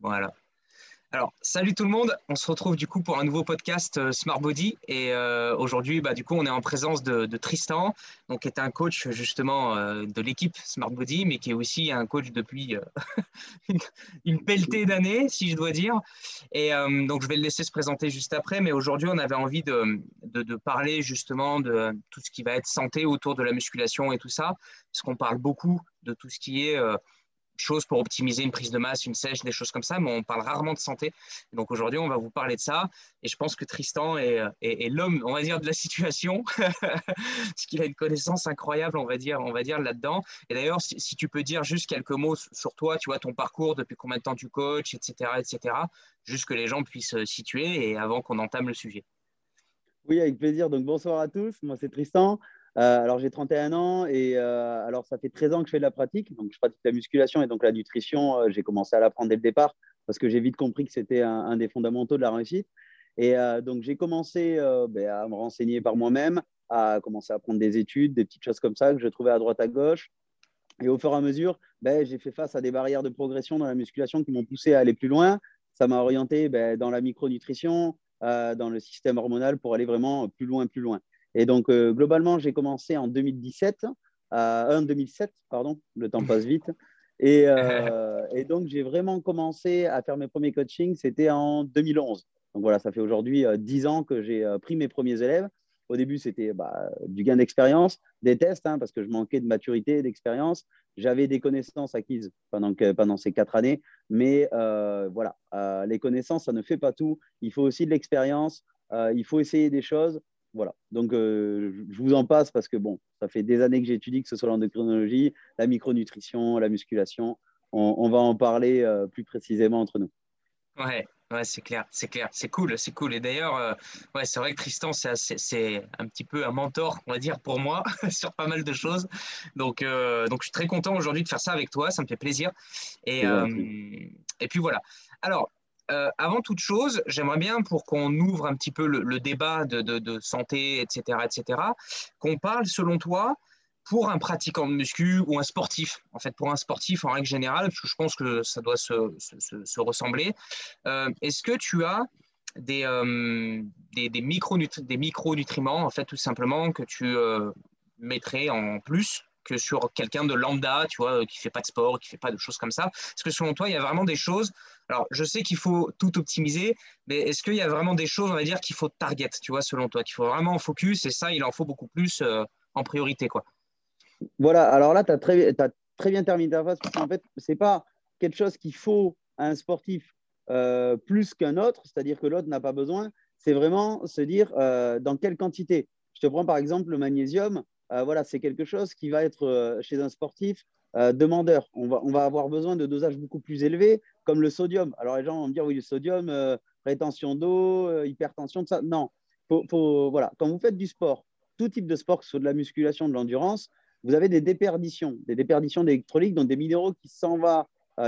Voilà. Alors, salut tout le monde. On se retrouve du coup pour un nouveau podcast euh, Smart Body. Et euh, aujourd'hui, bah, du coup, on est en présence de, Tristan, donc, qui est un coach justement euh, de l'équipe Smart Body, mais qui est aussi un coach depuis une, pelletée d'années, si je dois dire. Et donc, je vais le laisser se présenter juste après. Mais aujourd'hui, on avait envie de, de, parler justement de tout ce qui va être santé autour de la musculation et tout ça, parce qu'on parle beaucoup de tout ce qui est choses pour optimiser une prise de masse, une sèche, des choses comme ça, mais on parle rarement de santé. Donc aujourd'hui, on va vous parler de ça. Et je pense que Tristan est, l'homme, on va dire, de la situation, parce qu'il a une connaissance incroyable, on va dire, on va dire là-dedans. Et d'ailleurs, si, tu peux dire juste quelques mots sur toi, tu vois, ton parcours, depuis combien de temps tu coaches, etc., etc., juste que les gens puissent situer et avant qu'on entame le sujet. Oui, avec plaisir. Donc bonsoir à tous. Moi, c'est Tristan. Euh, alors, j'ai 31 ans et euh, alors ça fait 13 ans que je fais de la pratique. Donc, je pratique la musculation et donc la nutrition. Euh, j'ai commencé à l'apprendre dès le départ parce que j'ai vite compris que c'était un, des fondamentaux de la réussite. Et donc, j'ai commencé ben, à me renseigner par moi-même, à commencer à prendre des études, des petites choses comme ça que je trouvais à droite à gauche. Et au fur et à mesure, ben, j'ai fait face à des barrières de progression dans la musculation qui m'ont poussé à aller plus loin. Ça m'a orienté ben, dans la micronutrition, dans le système hormonal pour aller vraiment plus loin, plus loin. Et donc, euh, globalement, j'ai commencé en 2017, euh, 2007, pardon, le temps passe vite. Et, euh, et donc, j'ai vraiment commencé à faire mes premiers coachings, c'était en 2011. Donc voilà, ça fait aujourd'hui 10 ans que j'ai pris mes premiers élèves. Au début, c'était bah, du gain d'expérience, des tests, hein, parce que je manquais de maturité, d'expérience. J'avais des connaissances acquises pendant, que, pendant ces quatre années, mais euh, voilà, les connaissances, ça ne fait pas tout. Il faut aussi de l'expérience, il faut essayer des choses. Voilà. Donc, euh, je vous en passe parce que bon, ça fait des années que j'étudie, que ce soit l'endocrinologie, la micronutrition, la musculation. On, va en parler euh, plus précisément entre nous. Ouais, ouais c'est clair, c'est clair, c'est cool, c'est cool. Et d'ailleurs, euh, ouais, c'est vrai que Tristan, c'est un petit peu un mentor, on va dire, pour moi, sur pas mal de choses. Donc, donc je suis très content aujourd'hui de faire ça avec toi, ça me fait plaisir. Et, et puis voilà. Alors, euh, avant toute chose, j'aimerais bien, pour qu'on ouvre un petit peu le, débat de, santé, etc., etc., qu'on parle, selon toi, pour un pratiquant de muscu ou un sportif, en fait, pour un sportif en règle générale, parce que je pense que ça doit se, ressembler, euh, est-ce que tu as des, euh, des, des, micronutriments, en fait, tout simplement, que tu mettrais en plus que sur quelqu'un de lambda, tu vois, qui fait pas de sport, qui fait pas de choses comme ça Est-ce que selon toi, il y a vraiment des choses Alors, je sais qu'il faut tout optimiser, mais est-ce qu'il y a vraiment des choses, on va dire, qu'il faut target, tu vois, selon toi, qu'il faut vraiment en focus et ça, il en faut beaucoup plus euh, en priorité, quoi Voilà, alors là, tu as très, as très bien terminé ta phrase, parce qu'en fait, c'est pas quelque chose qu'il faut à un sportif euh, plus qu'un autre, c'est-à-dire que l'autre n'a pas besoin, c'est vraiment se dire euh, dans quelle quantité. Je te prends par exemple le magnésium. Euh, voilà, c'est quelque chose qui va être euh, chez un sportif euh, demandeur. On va, on va avoir besoin de dosages beaucoup plus élevés, comme le sodium. Alors les gens vont me dire, oui, le sodium, rétention d'eau, hypertension, tout ça. Non, faut, voilà. quand vous faites du sport, tout type de sport, que ce soit de la musculation, de l'endurance, vous avez des déperditions, des déperditions d'électrolytes, donc des minéraux qui s'en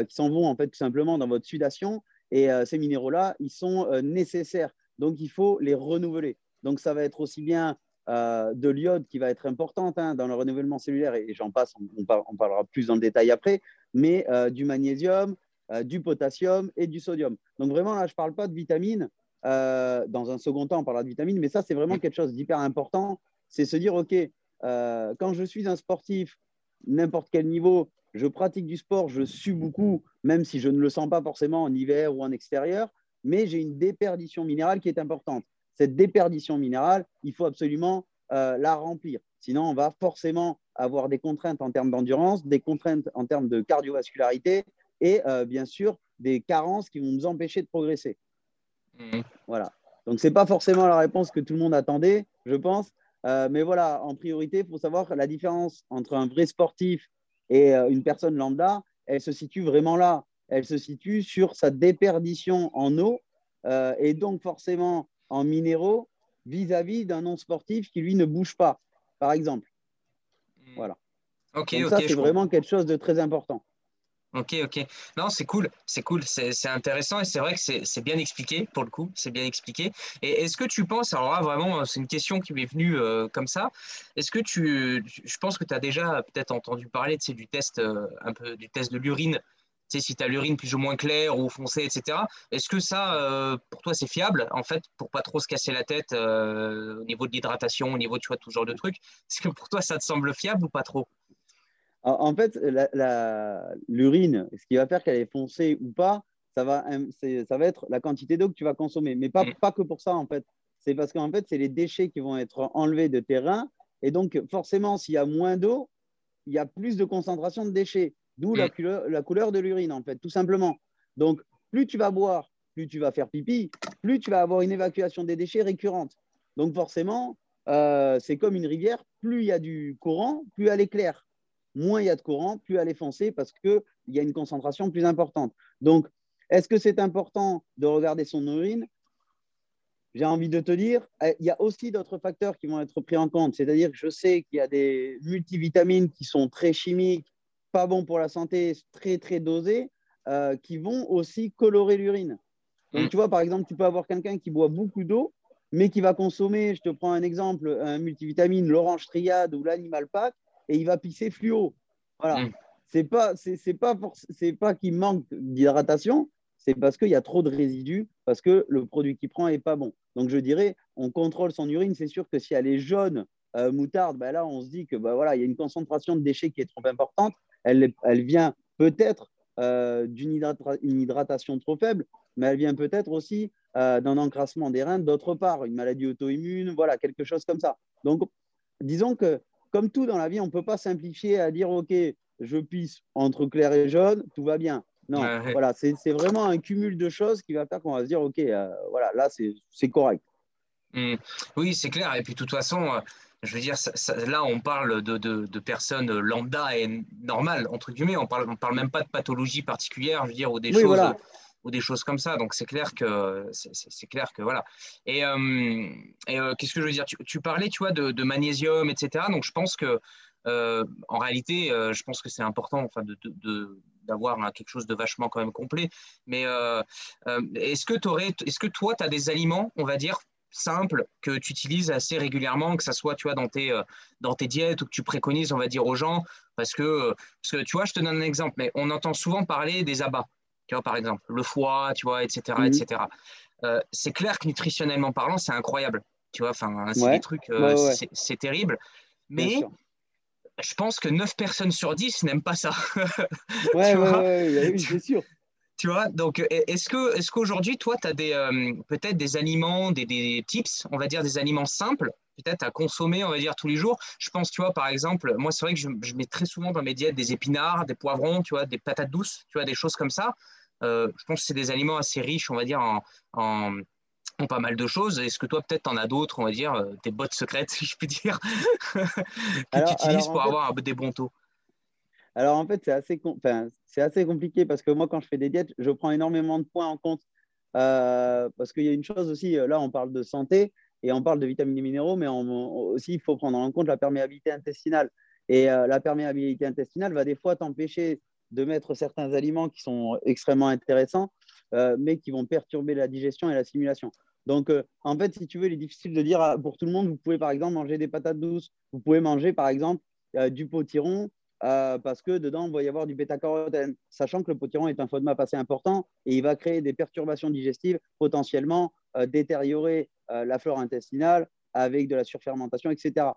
qui s'en vont en fait tout simplement dans votre sudation. Et ces minéraux-là, ils sont nécessaires. Donc il faut les renouveler. Donc ça va être aussi bien euh, de l'iode qui va être importante hein, dans le renouvellement cellulaire, et, j'en passe, on, parlera plus le détail après, mais euh, du magnésium, euh, du potassium et du sodium. Donc vraiment, là, je ne parle pas de vitamines. dans un second temps, on parlera de vitamines, mais ça, c'est vraiment quelque chose d'hyper important. C'est se dire, OK, quand je suis un sportif, n'importe quel niveau, je pratique du sport, je sue beaucoup, même si je ne le sens pas forcément en hiver ou en extérieur, mais j'ai une déperdition minérale qui est importante cette déperdition minérale, il faut absolument euh, la remplir. Sinon, on va forcément avoir des contraintes en termes d'endurance, des contraintes en termes de cardiovascularité et euh, bien sûr des carences qui vont nous empêcher de progresser. Mmh. Voilà. Donc, ce n'est pas forcément la réponse que tout le monde attendait, je pense. Euh, mais voilà, en priorité, il faut savoir la différence entre un vrai sportif et une personne lambda, elle se situe vraiment là. Elle se situe sur sa déperdition en eau. et donc, forcément, en minéraux vis-à-vis d'un non-sportif qui, lui, ne bouge pas, par exemple. Hmm. Voilà. Ok, Donc ça, c'est vraiment quelque chose de très important. Ok, ok. Non, c'est cool, c'est cool, c'est intéressant et c'est vrai que c'est bien expliqué pour le coup, c'est bien expliqué. Et est-ce que tu penses, alors là vraiment, c'est une question qui m'est venue euh, comme ça, est-ce que tu, je pense que tu as déjà peut-être entendu parler du test, euh, un peu du test de l'urine sais, si tu as l'urine plus ou moins claire ou foncée, etc. Est-ce que ça, pour toi, c'est fiable, en fait, pour pas trop se casser la tête au niveau de l'hydratation, au niveau, tu vois, tout genre de trucs Est-ce que pour toi, ça te semble fiable ou pas trop? En fait, l'urine, ce qui va faire qu'elle est foncée ou pas, ça va, ça va être la quantité d'eau que tu vas consommer. Mais pas, mm. pas que pour ça, en fait. C'est parce qu'en fait, c'est les déchets qui vont être enlevés de tes reins. Et donc, forcément, s'il y a moins d'eau, il y a plus de concentration de déchets. D'où la, mm. la, couleur de l'urine, en fait, tout simplement. Donc, plus tu vas boire, plus tu vas faire pipi, plus tu vas avoir une évacuation des déchets récurrente. Donc, forcément, euh, c'est comme une rivière. Plus il y a du courant, plus elle est claire moins il y a de courant, plus elle est foncée parce qu'il y a une concentration plus importante. Donc, est-ce que c'est important de regarder son urine? J'ai envie de te dire, eh, il y a aussi d'autres facteurs qui vont être pris en compte. C'est-à-dire que je sais qu'il y a des multivitamines qui sont très chimiques, pas bons pour la santé, très, très dosés, euh, qui vont aussi colorer l'urine. Donc, mm. tu vois, par exemple, tu peux avoir quelqu'un qui boit beaucoup d'eau, mais qui va consommer, je te prends un exemple, un multivitamine, l'orange triade ou l'animal pack, et il va pisser fluo. Voilà. Mm. C'est pas, c'est, pas, c'est pas qu'il manque d'hydratation, c'est parce qu'il y a trop de résidus, parce que le produit qu'il prend n'est pas bon. Donc je dirais, on contrôle son urine. C'est sûr que si elle est jaune, euh, moutarde, ben là on se dit que ben voilà, il y a une concentration de déchets qui est trop importante. Elle, elle vient peut-être euh, d'une hydratation trop faible, mais elle vient peut-être aussi euh, d'un encrassement des reins d'autre part, une maladie auto-immune, voilà, quelque chose comme ça. Donc, disons que comme tout dans la vie, on ne peut pas simplifier à dire, OK, je pisse entre clair et jaune, tout va bien. Non, voilà, c'est vraiment un cumul de choses qui va faire qu'on va se dire, OK, euh, voilà, là, c'est correct. Mmh. Oui, c'est clair. Et puis, de toute façon, je veux dire, là, on parle de, de, personnes lambda et normales, entre guillemets. On ne parle, on parle même pas de pathologie particulière, je veux dire, ou des choses ou des choses comme ça. Donc c'est clair que c'est clair que voilà. Et, euh, euh, qu'est-ce que je veux dire? Tu, parlais, tu vois, de, magnésium, etc. Donc je pense que euh, en réalité, je pense que c'est important, enfin, de, d'avoir quelque chose de vachement quand même complet. Mais est-ce que aurais, est-ce que toi, tu as des aliments, on va dire, simples que tu utilises assez régulièrement, que ça soit tu vois, dans, tes, dans tes diètes ou que tu préconises, on va dire, aux gens parce que, parce que tu vois, je te donne un exemple, mais on entend souvent parler des abats par exemple, le foie, tu vois, etc. etc. Mhm. Euh, c'est clair que nutritionnellement parlant, c'est incroyable. Tu vois, enfin, c'est des trucs, euh, c'est terrible. Mais je pense que 9 personnes sur 10 n'aiment pas ça. ouais, ouais, c'est sûr. Tu vois, donc est-ce que est-ce qu'aujourd'hui, toi, tu as des euh, peut-être des aliments, des, des, tips, on va dire des aliments simples, peut-être à consommer, on va dire tous les jours? Je pense, tu vois, par exemple, moi, c'est vrai que je, je, mets très souvent dans mes diètes des épinards, des poivrons, tu vois, des patates douces, tu vois, des choses comme ça. Euh, je pense que c'est des aliments assez riches, on va dire, en, pas mal de choses. Est-ce que toi, peut-être, tu en as d'autres, on va dire, euh, des bottes secrètes, si je puis dire, que tu utilises pour avoir des bons taux? Alors, en fait, c'est assez, assez compliqué parce que moi, quand je fais des diètes, je prends énormément de points en compte. Euh, parce qu'il y a une chose aussi, là, on parle de santé et on parle de vitamines et minéraux, mais aussi, il faut prendre en compte la perméabilité intestinale. Et la perméabilité intestinale va des fois t'empêcher de mettre certains aliments qui sont extrêmement intéressants, euh, mais qui vont perturber la digestion et l'assimilation. Donc, euh, en fait, si tu veux, il est difficile de dire pour tout le monde, vous pouvez par exemple manger des patates douces, vous pouvez manger par exemple euh, du potiron, parce que dedans, il va y avoir du bêta-carotène, sachant que le potiron est un FODMAP assez important et il va créer des perturbations digestives, potentiellement détériorer la flore intestinale avec de la surfermentation, etc.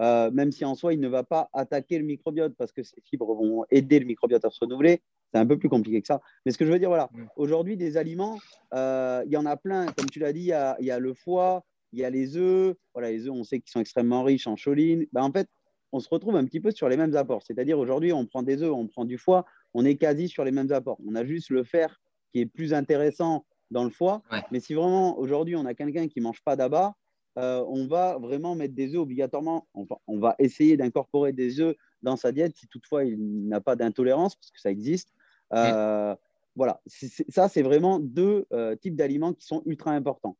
Euh, même si en soi, il ne va pas attaquer le microbiote parce que ces fibres vont aider le microbiote à se renouveler. C'est un peu plus compliqué que ça. Mais ce que je veux dire, voilà, aujourd'hui, des aliments, euh, il y en a plein. Comme tu l'as dit, il y, a, le foie, il y a les œufs. Voilà, les œufs, on sait qu'ils sont extrêmement riches en choline. Ben, en fait, on se retrouve un petit peu sur les mêmes apports. C'est-à-dire, aujourd'hui, on prend des œufs, on prend du foie, on est quasi sur les mêmes apports. On a juste le fer qui est plus intéressant dans le foie. Mais si vraiment, aujourd'hui, on a quelqu'un qui ne mange pas d'abat, euh, on va vraiment mettre des œufs obligatoirement. On va, essayer d'incorporer des œufs dans sa diète si toutefois il n'a pas d'intolérance, parce que ça existe. Euh, voilà, ça, c'est vraiment deux euh, types d'aliments qui sont ultra importants.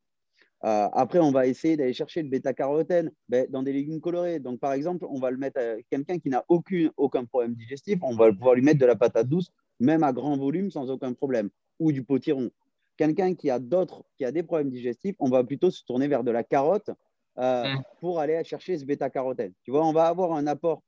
Après, on va essayer d'aller chercher le bêta-carotène ben, dans des légumes colorés. Donc, par exemple, on va le mettre à quelqu'un qui n'a aucun, aucun problème digestif, on va pouvoir lui mettre de la patate douce, même à grand volume, sans aucun problème, ou du potiron. Quelqu'un qui a d'autres, qui a des problèmes digestifs, on va plutôt se tourner vers de la carotte euh, mm. pour aller chercher ce bêta-carotène. Tu vois, on va avoir un apport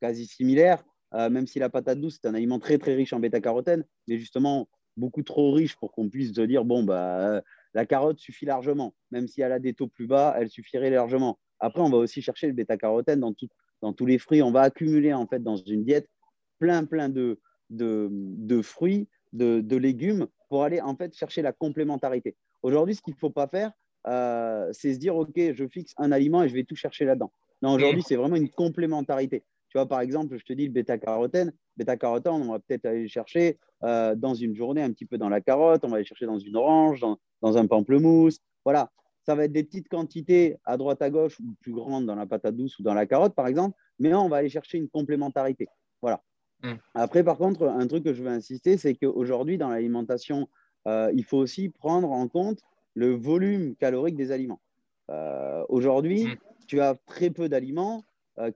quasi similaire euh, même si la patate douce, c'est un aliment très, très riche en bêta-carotène, mais justement beaucoup trop riche pour qu'on puisse se dire, bon, bah, la carotte suffit largement. Même si elle a des taux plus bas, elle suffirait largement. Après, on va aussi chercher le bêta-carotène dans, dans tous les fruits. On va accumuler en fait dans une diète plein, plein de, de, fruits, de, légumes pour aller en fait chercher la complémentarité. Aujourd'hui, ce qu'il ne faut pas faire, euh, c'est se dire, OK, je fixe un aliment et je vais tout chercher là-dedans. Non, aujourd'hui, c'est vraiment une complémentarité. Tu vois, par exemple, je te dis le bêta-carotène. Bêta-carotène, on va peut-être aller chercher euh, dans une journée un petit peu dans la carotte, on va aller chercher dans une orange, dans, dans, un pamplemousse. Voilà, ça va être des petites quantités à droite à gauche ou plus grandes dans la patate douce ou dans la carotte, par exemple, mais on va aller chercher une complémentarité. Voilà. Mm. Après, par contre, un truc que je veux insister, c'est qu'aujourd'hui, dans l'alimentation, euh, il faut aussi prendre en compte le volume calorique des aliments. Euh, aujourd'hui, mm. tu as très peu d'aliments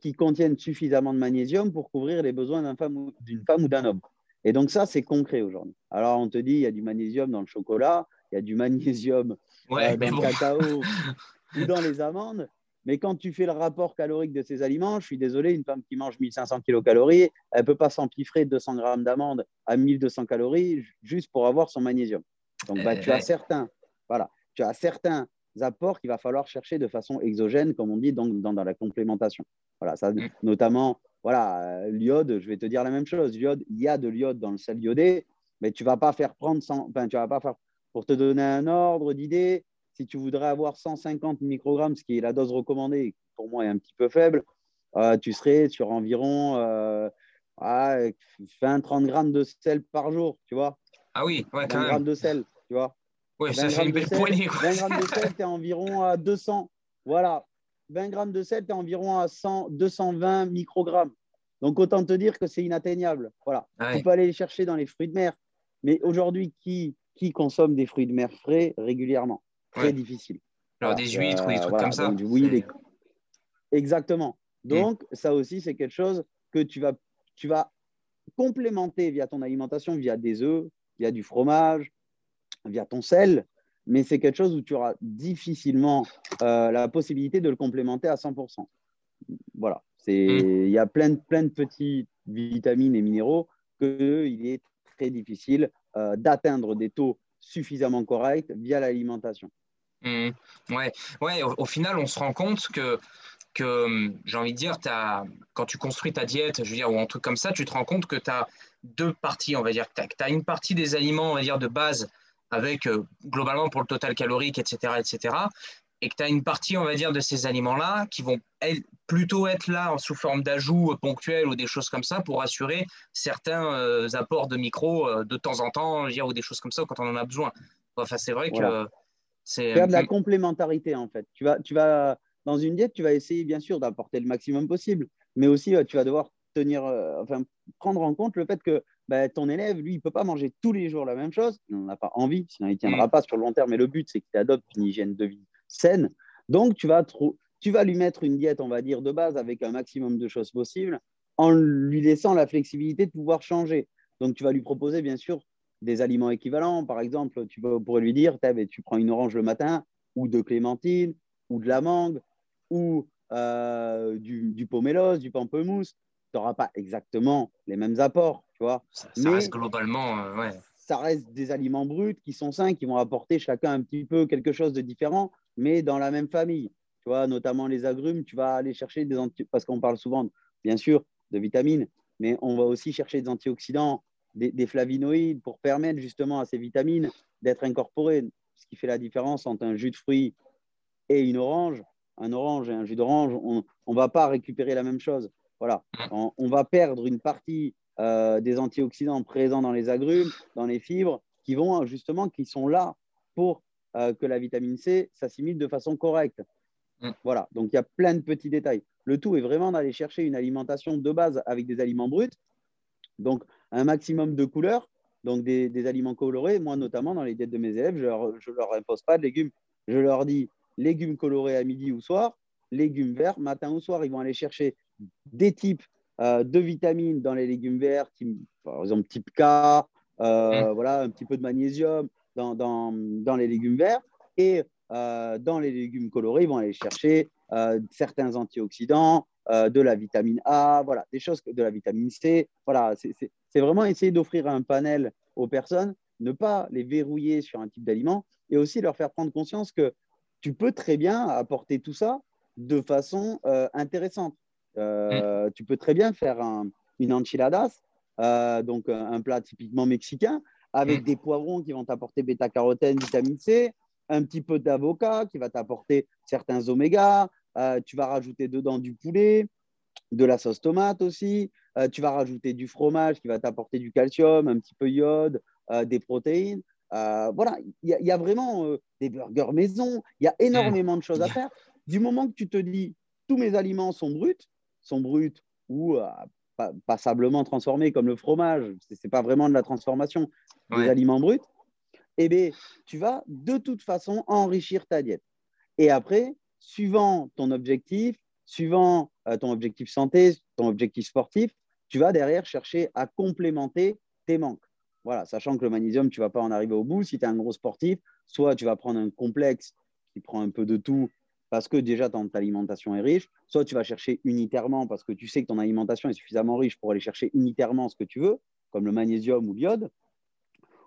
qui contiennent suffisamment de magnésium pour couvrir les besoins d'une femme, femme ou d'un homme. Et donc ça, c'est concret aujourd'hui. Alors, on te dit, il y a du magnésium dans le chocolat, il y a du magnésium dans le cacao ou dans les amandes. Mais quand tu fais le rapport calorique de ces aliments, je suis désolé, une femme qui mange 1500 kilocalories, elle ne peut pas s'empiffrer 200 grammes d'amandes à 1200 calories juste pour avoir son magnésium. Donc, bah, tu, as certains, voilà, tu as certains apports qu'il va falloir chercher de façon exogène, comme on dit, dans, dans, la complémentation. Voilà, ça, mm. notamment, voilà, euh, l'iode, je vais te dire la même chose. L'iode, il y a de l'iode dans le sel iodé, mais tu ne vas pas faire prendre, sans, enfin, tu vas pas faire, pour te donner un ordre d'idée, si tu voudrais avoir 150 microgrammes, ce qui est la dose recommandée, qui pour moi est un petit peu faible, euh, tu serais sur environ 20-30 grammes de sel par jour, tu vois. Ah oui, ouais, quand 20 grammes de sel, tu vois. Oui, ça fait une belle poignée. 20 grammes de sel, tu es environ à 200. Voilà. 20 grammes de sel, tu es environ à 100, 220 microgrammes. Donc, autant te dire que c'est inatteignable. Voilà. Tu peux aller les chercher dans les fruits de mer. Mais aujourd'hui, qui, qui consomme des fruits de mer frais régulièrement? Très difficile. Alors des huîtres ou des trucs comme ça. oui, Exactement. Mm. Donc, ça aussi, c'est quelque chose que tu vas, tu vas complémenter via ton alimentation, via des œufs, via du fromage, via ton sel, mais c'est quelque chose où tu auras difficilement euh, la possibilité de le complémenter à 100%. Voilà, mm. il y a plein de, plein de petites vitamines et minéraux qu'il est très difficile euh, d'atteindre des taux suffisamment corrects via l'alimentation. Mmh. Ouais, ouais au, final, on se rend compte que, que hum, j'ai envie de dire, as, quand tu construis ta diète, je veux dire, ou un truc comme ça, tu te rends compte que tu as deux parties, on va dire. Tu as, une partie des aliments, on va dire, de base, avec euh, globalement pour le total calorique, etc., etc., et que tu as une partie, on va dire, de ces aliments-là qui vont plutôt être là sous forme d'ajouts ponctuels ou des choses comme ça pour assurer certains euh, apports de micro euh, de temps en temps, dire, ou des choses comme ça quand on en a besoin. Enfin, c'est vrai que Faire de la complémentarité, en fait. Tu vas, tu vas, dans une diète, tu vas essayer, bien sûr, d'apporter le maximum possible, mais aussi, euh, tu vas devoir tenir, euh, enfin, prendre en compte le fait que bah, ton élève, lui, il ne peut pas manger tous les jours la même chose. Il n'en a pas envie, sinon il ne tiendra mm. pas sur le long terme. Mais le but, c'est qu'il adopte une hygiène de vie saine. Donc, tu vas, tu vas lui mettre une diète, on va dire, de base avec un maximum de choses possibles en lui laissant la flexibilité de pouvoir changer. Donc, tu vas lui proposer, bien sûr, des aliments équivalents. Par exemple, tu pourrais lui dire, tu prends une orange le matin, ou de clémentine, ou de la mangue, ou euh, du, du pomelos, du pamplemousse. Tu n'auras pas exactement les mêmes apports, tu vois. Ça, Mais reste globalement, euh, ouais. Ça reste des aliments bruts qui sont sains, qui vont apporter chacun un petit peu quelque chose de différent, mais dans la même famille. Tu vois, notamment les agrumes, tu vas aller chercher des antioxydants, parce qu'on parle souvent, bien sûr, de vitamines, mais on va aussi chercher des antioxydants des, flavonoïdes pour permettre justement à ces vitamines d'être incorporées. Ce qui fait la différence entre un jus de fruits et une orange. Un orange et un jus d'orange, on ne va pas récupérer la même chose. Voilà. On, va perdre une partie euh, des antioxydants présents dans les agrumes, dans les fibres, qui vont justement, qui sont là pour euh, que la vitamine C s'assimile de façon correcte. Mm. Voilà. Donc il y a plein de petits détails. Le tout est vraiment d'aller chercher une alimentation de base avec des aliments bruts. Donc un maximum de couleurs, donc des, aliments colorés. Moi, notamment, dans les diètes de mes élèves, je ne leur, impose pas de légumes. Je leur dis légumes colorés à midi ou soir, légumes verts matin ou soir. Ils vont aller chercher des types euh, de vitamines dans les légumes verts, par exemple type K, euh, mmh. voilà, un petit peu de magnésium dans, dans, les légumes verts. Et euh, dans les légumes colorés, ils vont aller chercher certains antioxydants, de la vitamine A, voilà, des choses, de la vitamine C. Voilà, c'est vraiment essayer d'offrir un panel aux personnes, ne pas les verrouiller sur un type d'aliment et aussi leur faire prendre conscience que tu peux très bien apporter tout ça de façon intéressante. Mm. Tu peux très bien faire une enchiladas, donc un plat typiquement mexicain, avec mm. des poivrons qui vont t'apporter bêta-carotène, vitamine C, un petit peu d'avocat qui va t'apporter certains omégas, euh, tu vas rajouter dedans du poulet, de la sauce tomate aussi, euh, tu vas rajouter du fromage qui va t'apporter du calcium, un petit peu iode, euh, des protéines. voilà, il y, a vraiment des burgers maison, il y a énormément de choses à faire. Du moment que tu te dis, tous mes aliments sont bruts, sont bruts ou passablement transformés comme le fromage, ce n'est pas vraiment de la transformation, des aliments bruts, eh bien, tu vas de toute façon enrichir ta diète. Et après, suivant ton objectif, suivant euh, ton objectif santé, ton objectif sportif, tu vas derrière chercher à complémenter tes manques. Voilà, sachant que le magnésium, tu ne vas pas en arriver au bout. Si tu es un gros sportif, soit tu vas prendre un complexe qui prend un peu de tout parce que déjà ton alimentation est riche, soit tu vas chercher unitairement parce que tu sais que ton alimentation est suffisamment riche pour aller chercher unitairement ce que tu veux, comme le magnésium ou l'iode,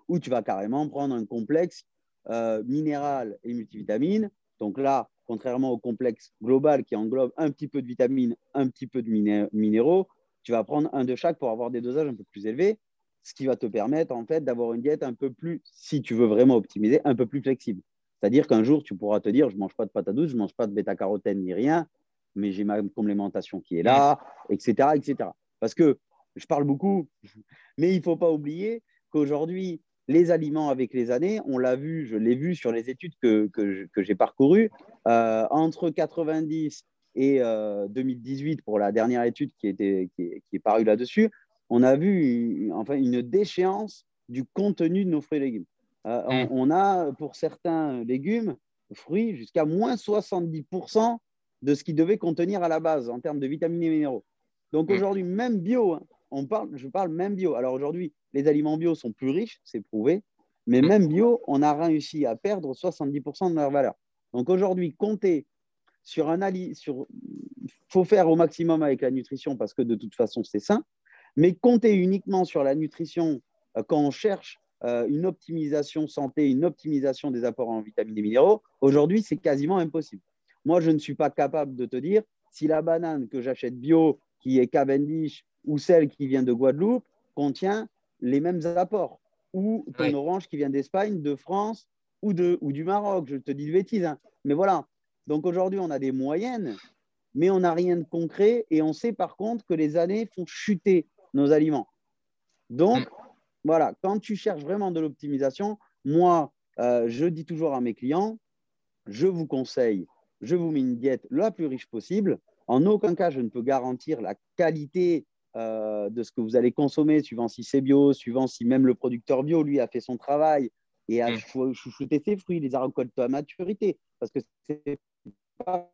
ou tu vas carrément prendre un complexe euh, minéral et multivitamine. Donc là, contrairement au complexe global qui englobe un petit peu de vitamines, un petit peu de minéraux, tu vas prendre un de chaque pour avoir des dosages un peu plus élevés, ce qui va te permettre en fait d'avoir une diète un peu plus, si tu veux vraiment optimiser, un peu plus flexible. C'est-à-dire qu'un jour, tu pourras te dire, je ne mange pas de pâte à douce, je ne mange pas de bêta-carotène ni rien, mais j'ai ma complémentation qui est là, etc., etc. Parce que je parle beaucoup, mais il ne faut pas oublier qu'aujourd'hui, les aliments avec les années, on l'a vu, je l'ai vu sur les études que, que, j'ai parcourues, euh, entre 90 et 2018 euh, pour la dernière étude qui, était, qui, est, parue là-dessus, on a vu une, enfin, une déchéance du contenu de nos fruits et légumes. Euh, on, mm. on, a pour certains légumes, fruits, jusqu'à moins 70% de ce qu'ils devaient contenir à la base en termes de vitamines et minéraux. Donc mm. aujourd'hui, même bio, hein, on parle, je parle même bio. Alors aujourd'hui, les aliments bio sont plus riches, c'est prouvé, mais même bio, on a réussi à perdre 70% de leur valeur. Donc aujourd'hui, compter sur un ali, sur, faut faire au maximum avec la nutrition parce que de toute façon c'est sain, mais compter uniquement sur la nutrition euh, quand on cherche euh, une optimisation santé, une optimisation des apports en vitamines et minéraux, aujourd'hui c'est quasiment impossible. Moi, je ne suis pas capable de te dire si la banane que j'achète bio, qui est Cavendish, ou celle qui vient de Guadeloupe, contient les mêmes apports. Ou ton orange qui vient d'Espagne, de France ou, de, ou du Maroc. Je te dis de bêtises. Hein. Mais voilà. Donc aujourd'hui, on a des moyennes, mais on n'a rien de concret. Et on sait par contre que les années font chuter nos aliments. Donc, mm. Voilà, quand tu cherches vraiment de l'optimisation, moi, euh, je dis toujours à mes clients, je vous conseille, je vous mets une diète la plus riche possible. En aucun cas, je ne peux garantir la qualité euh, de ce que vous allez consommer, suivant si c'est bio, suivant si même le producteur bio, lui, a fait son travail et a mm. chouchouté ses fruits, les a récoltés à maturité. Parce que c'est pas.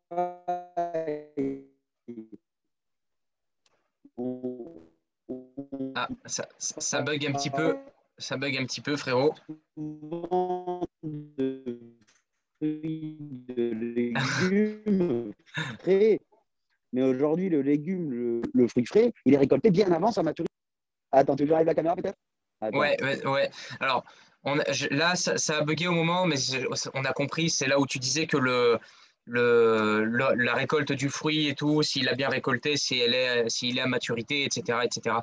Ah, ça, ça, bug un petit peu. Ça bug un petit peu, frérot. Mais aujourd'hui, le légume, le, fruit frais, il est récolté bien avant sa maturité. Attends, tu veux arriver la caméra peut-être? Ouais, ouais, ouais. Alors, on là, ça, a bugué au moment, mais on a compris, c'est là où tu disais que le, le, la récolte du fruit et tout, s'il a bien récolté, s'il est, s'il est à maturité, etc. etc.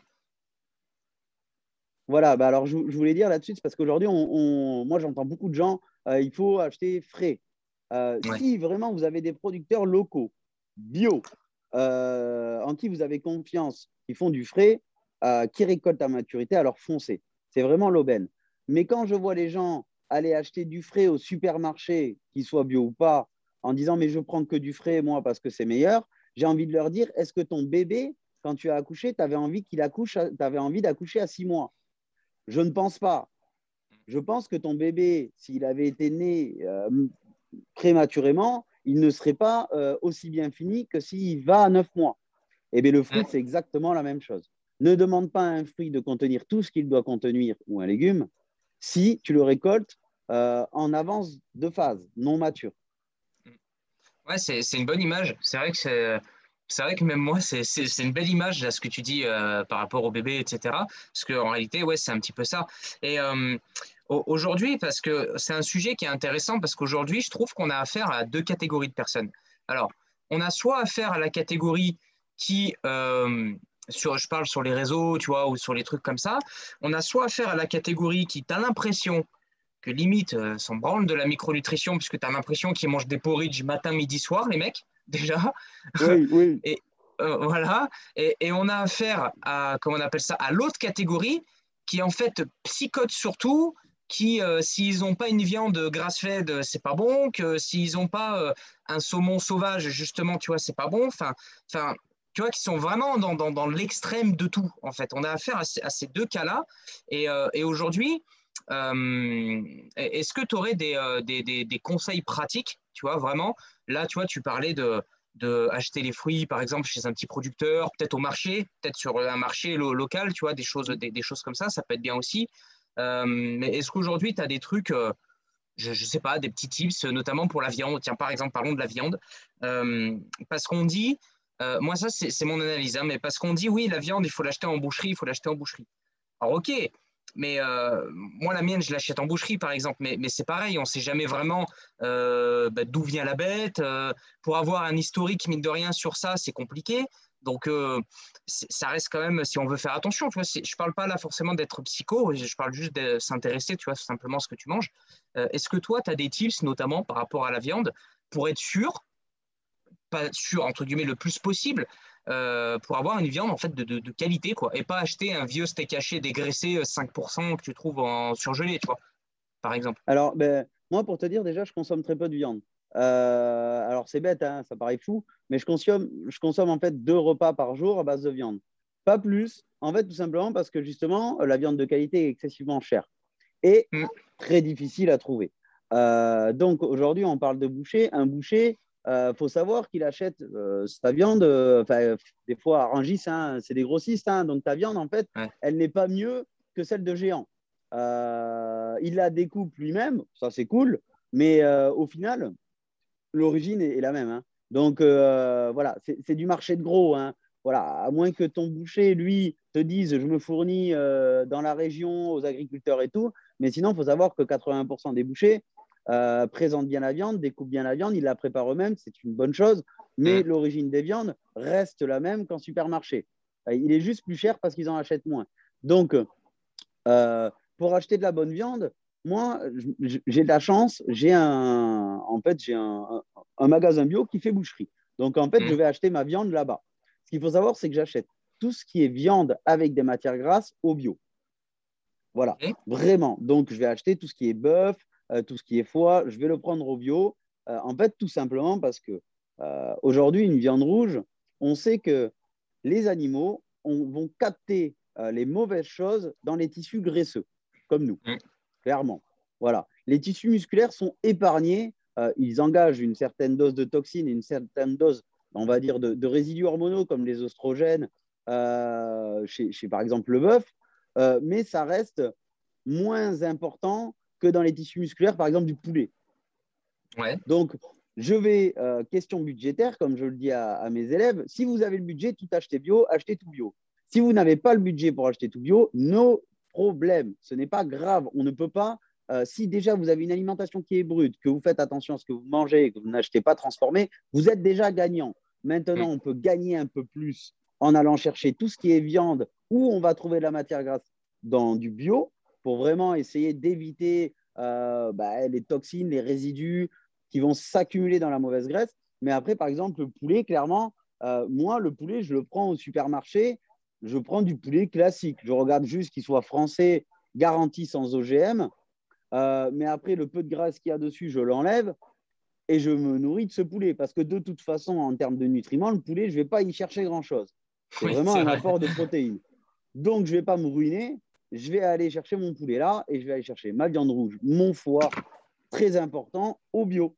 Voilà, bah alors je, voulais dire là-dessus, parce qu'aujourd'hui, on, moi j'entends beaucoup de gens, euh, il faut acheter frais. Euh, si vraiment vous avez des producteurs locaux, bio, euh, en qui vous avez confiance, qui font du frais, qui récoltent à maturité, alors foncez. C'est vraiment l'aubaine. Mais quand je vois les gens aller acheter du frais au supermarché, qu'il soit bio ou pas, en disant mais je prends que du frais, moi, parce que c'est meilleur, j'ai envie de leur dire est-ce que ton bébé, quand tu as accouché, tu avais envie qu'il accouche, tu avais envie d'accoucher à six mois? Je ne pense pas. Je pense que ton bébé, s'il avait été né euh, prématurément, il ne serait pas euh, aussi bien fini que s'il va à neuf mois. Et eh bien, le fruit, c'est exactement la même chose. Ne demande pas à un fruit de contenir tout ce qu'il doit contenir ou un légume si tu le récoltes euh, en avance de phase, non mature. Ouais, c'est une bonne image. C'est vrai que c'est vrai que même moi, c'est une belle image, là, ce que tu dis euh, par rapport au bébé, etc. Parce qu'en réalité, ouais, c'est un petit peu ça. Et euh, aujourd'hui, parce que c'est un sujet qui est intéressant, parce qu'aujourd'hui, je trouve qu'on a affaire à deux catégories de personnes. Alors, on a soit affaire à la catégorie qui, euh, sur, je parle sur les réseaux, tu vois, ou sur les trucs comme ça, on a soit affaire à la catégorie qui, tu l'impression que limite, s'en branle de la micronutrition, puisque tu as l'impression qu'ils mangent des porridge matin, midi, soir, les mecs déjà. Oui, oui. et, euh, voilà. Et, et, on a affaire à, comment on appelle ça, à l'autre catégorie qui en fait psychote surtout, qui, euh, s'ils n'ont pas une viande grasse-fed, c'est pas bon, que s'ils n'ont pas euh, un saumon sauvage, justement, tu vois, c'est pas bon. Enfin, enfin, tu vois, qui sont vraiment dans, dans, dans l'extrême de tout, en fait. On a affaire à, ces deux cas-là. Et, et aujourd'hui, est-ce que tu aurais des, des, des, des, conseils pratiques, tu vois, vraiment Là, tu vois, tu parlais de, de les fruits, par exemple, chez un petit producteur, peut-être au marché, peut-être sur un marché local, tu vois, des choses, des, choses comme ça, ça peut être bien aussi. Euh, mais est-ce qu'aujourd'hui, tu as des trucs, euh, je ne sais pas, des petits tips, notamment pour la viande? Tiens, par exemple, parlons de la viande. Euh, parce qu'on dit, moi, ça, c'est mon analyse, hein, mais parce qu'on dit, oui, la viande, il faut l'acheter en boucherie, il faut l'acheter en boucherie. Alors, OK, mais euh, moi, la mienne, je l'achète en boucherie, par exemple. Mais, c'est pareil, on ne sait jamais vraiment euh, bah, d'où vient la bête. Euh, pour avoir un historique, mine de rien, sur ça, c'est compliqué. Donc, ça reste quand même, si on veut faire attention, je ne parle pas là forcément d'être psycho, je parle juste de s'intéresser, tu vois, simplement à ce que tu manges. Est-ce que toi, tu as des tips, notamment par rapport à la viande, pour être sûr, pas sûr, entre guillemets, le plus possible, euh, pour avoir une viande en fait de, de, qualité quoi et pas acheter un vieux steak haché dégraissé 5% euh, que tu trouves en surgelé tu vois par exemple. Alors ben, moi pour te dire déjà je consomme très peu de viande. Euh, alors c'est bête hein, ça paraît fou mais je consomme je consomme en fait deux repas par jour à base de viande. Pas plus en fait tout simplement parce que justement la viande de qualité est excessivement chère et mm. très difficile à trouver. Donc aujourd'hui on parle de boucher. Un boucher il euh, faut savoir qu'il achète euh, sa viande, euh, des fois à Rangis, hein, c'est des grossistes, hein, donc ta viande, en fait, elle n'est pas mieux que celle de géant. il la découpe lui-même, ça c'est cool, mais au final, l'origine est, la même. Hein. Donc voilà, c'est du marché de gros. Voilà, à moins que ton boucher, lui, te dise je me fournis dans la région aux agriculteurs et tout, mais sinon, il faut savoir que 80% des bouchers, euh, présentent bien la viande, découpent bien la viande, ils la préparent eux-mêmes, c'est une bonne chose, mais mm. l'origine des viandes reste la même qu'en supermarché. Euh, il est juste plus cher parce qu'ils en achètent moins. Donc, euh, pour acheter de la bonne viande, moi, j'ai de la chance, j'ai un, en fait, j'ai un, magasin bio qui fait boucherie. Donc, en fait, mm. je vais acheter ma viande là-bas. Ce qu'il faut savoir, c'est que j'achète tout ce qui est viande avec des matières grasses au bio. Voilà, vraiment. Donc, je vais acheter tout ce qui est bœuf, tout ce qui est foie, je vais le prendre au bio. Euh, en fait, tout simplement parce que euh, aujourd'hui, une viande rouge, on sait que les animaux vont capter les mauvaises choses dans les tissus graisseux, comme nous, mm. clairement. Voilà. Les tissus musculaires sont épargnés. ils engagent une certaine dose de toxines et une certaine dose, on va dire, de, résidus hormonaux comme les oestrogènes chez, chez, par exemple, le bœuf. mais ça reste moins important que dans les tissus musculaires, par exemple du poulet. Donc, je vais, euh, question budgétaire, comme je le dis à, mes élèves, si vous avez le budget, tout acheter bio, achetez tout bio. Si vous n'avez pas le budget pour acheter tout bio, no problème. Ce n'est pas grave. On ne peut pas, euh, si déjà vous avez une alimentation qui est brute, que vous faites attention à ce que vous mangez, que vous n'achetez pas transformé, vous êtes déjà gagnant. Maintenant, on peut gagner un peu plus en allant chercher tout ce qui est viande, où on va trouver de la matière grasse dans du bio, pour vraiment essayer d'éviter euh, bah, les toxines, les résidus qui vont s'accumuler dans la mauvaise graisse. Mais après, par exemple, le poulet, clairement, euh, moi, le poulet, je le prends au supermarché, je prends du poulet classique. Je regarde juste qu'il soit français, garanti sans OGM. Euh, mais après, le peu de graisse qu'il y a dessus, je l'enlève et je me nourris de ce poulet. Parce que de toute façon, en termes de nutriments, le poulet, je ne vais pas y chercher grand-chose. C'est vraiment un apport de protéines. Donc, je ne vais pas me ruiner je vais aller chercher mon poulet là et je vais aller chercher ma viande rouge, mon foie, très important, au bio.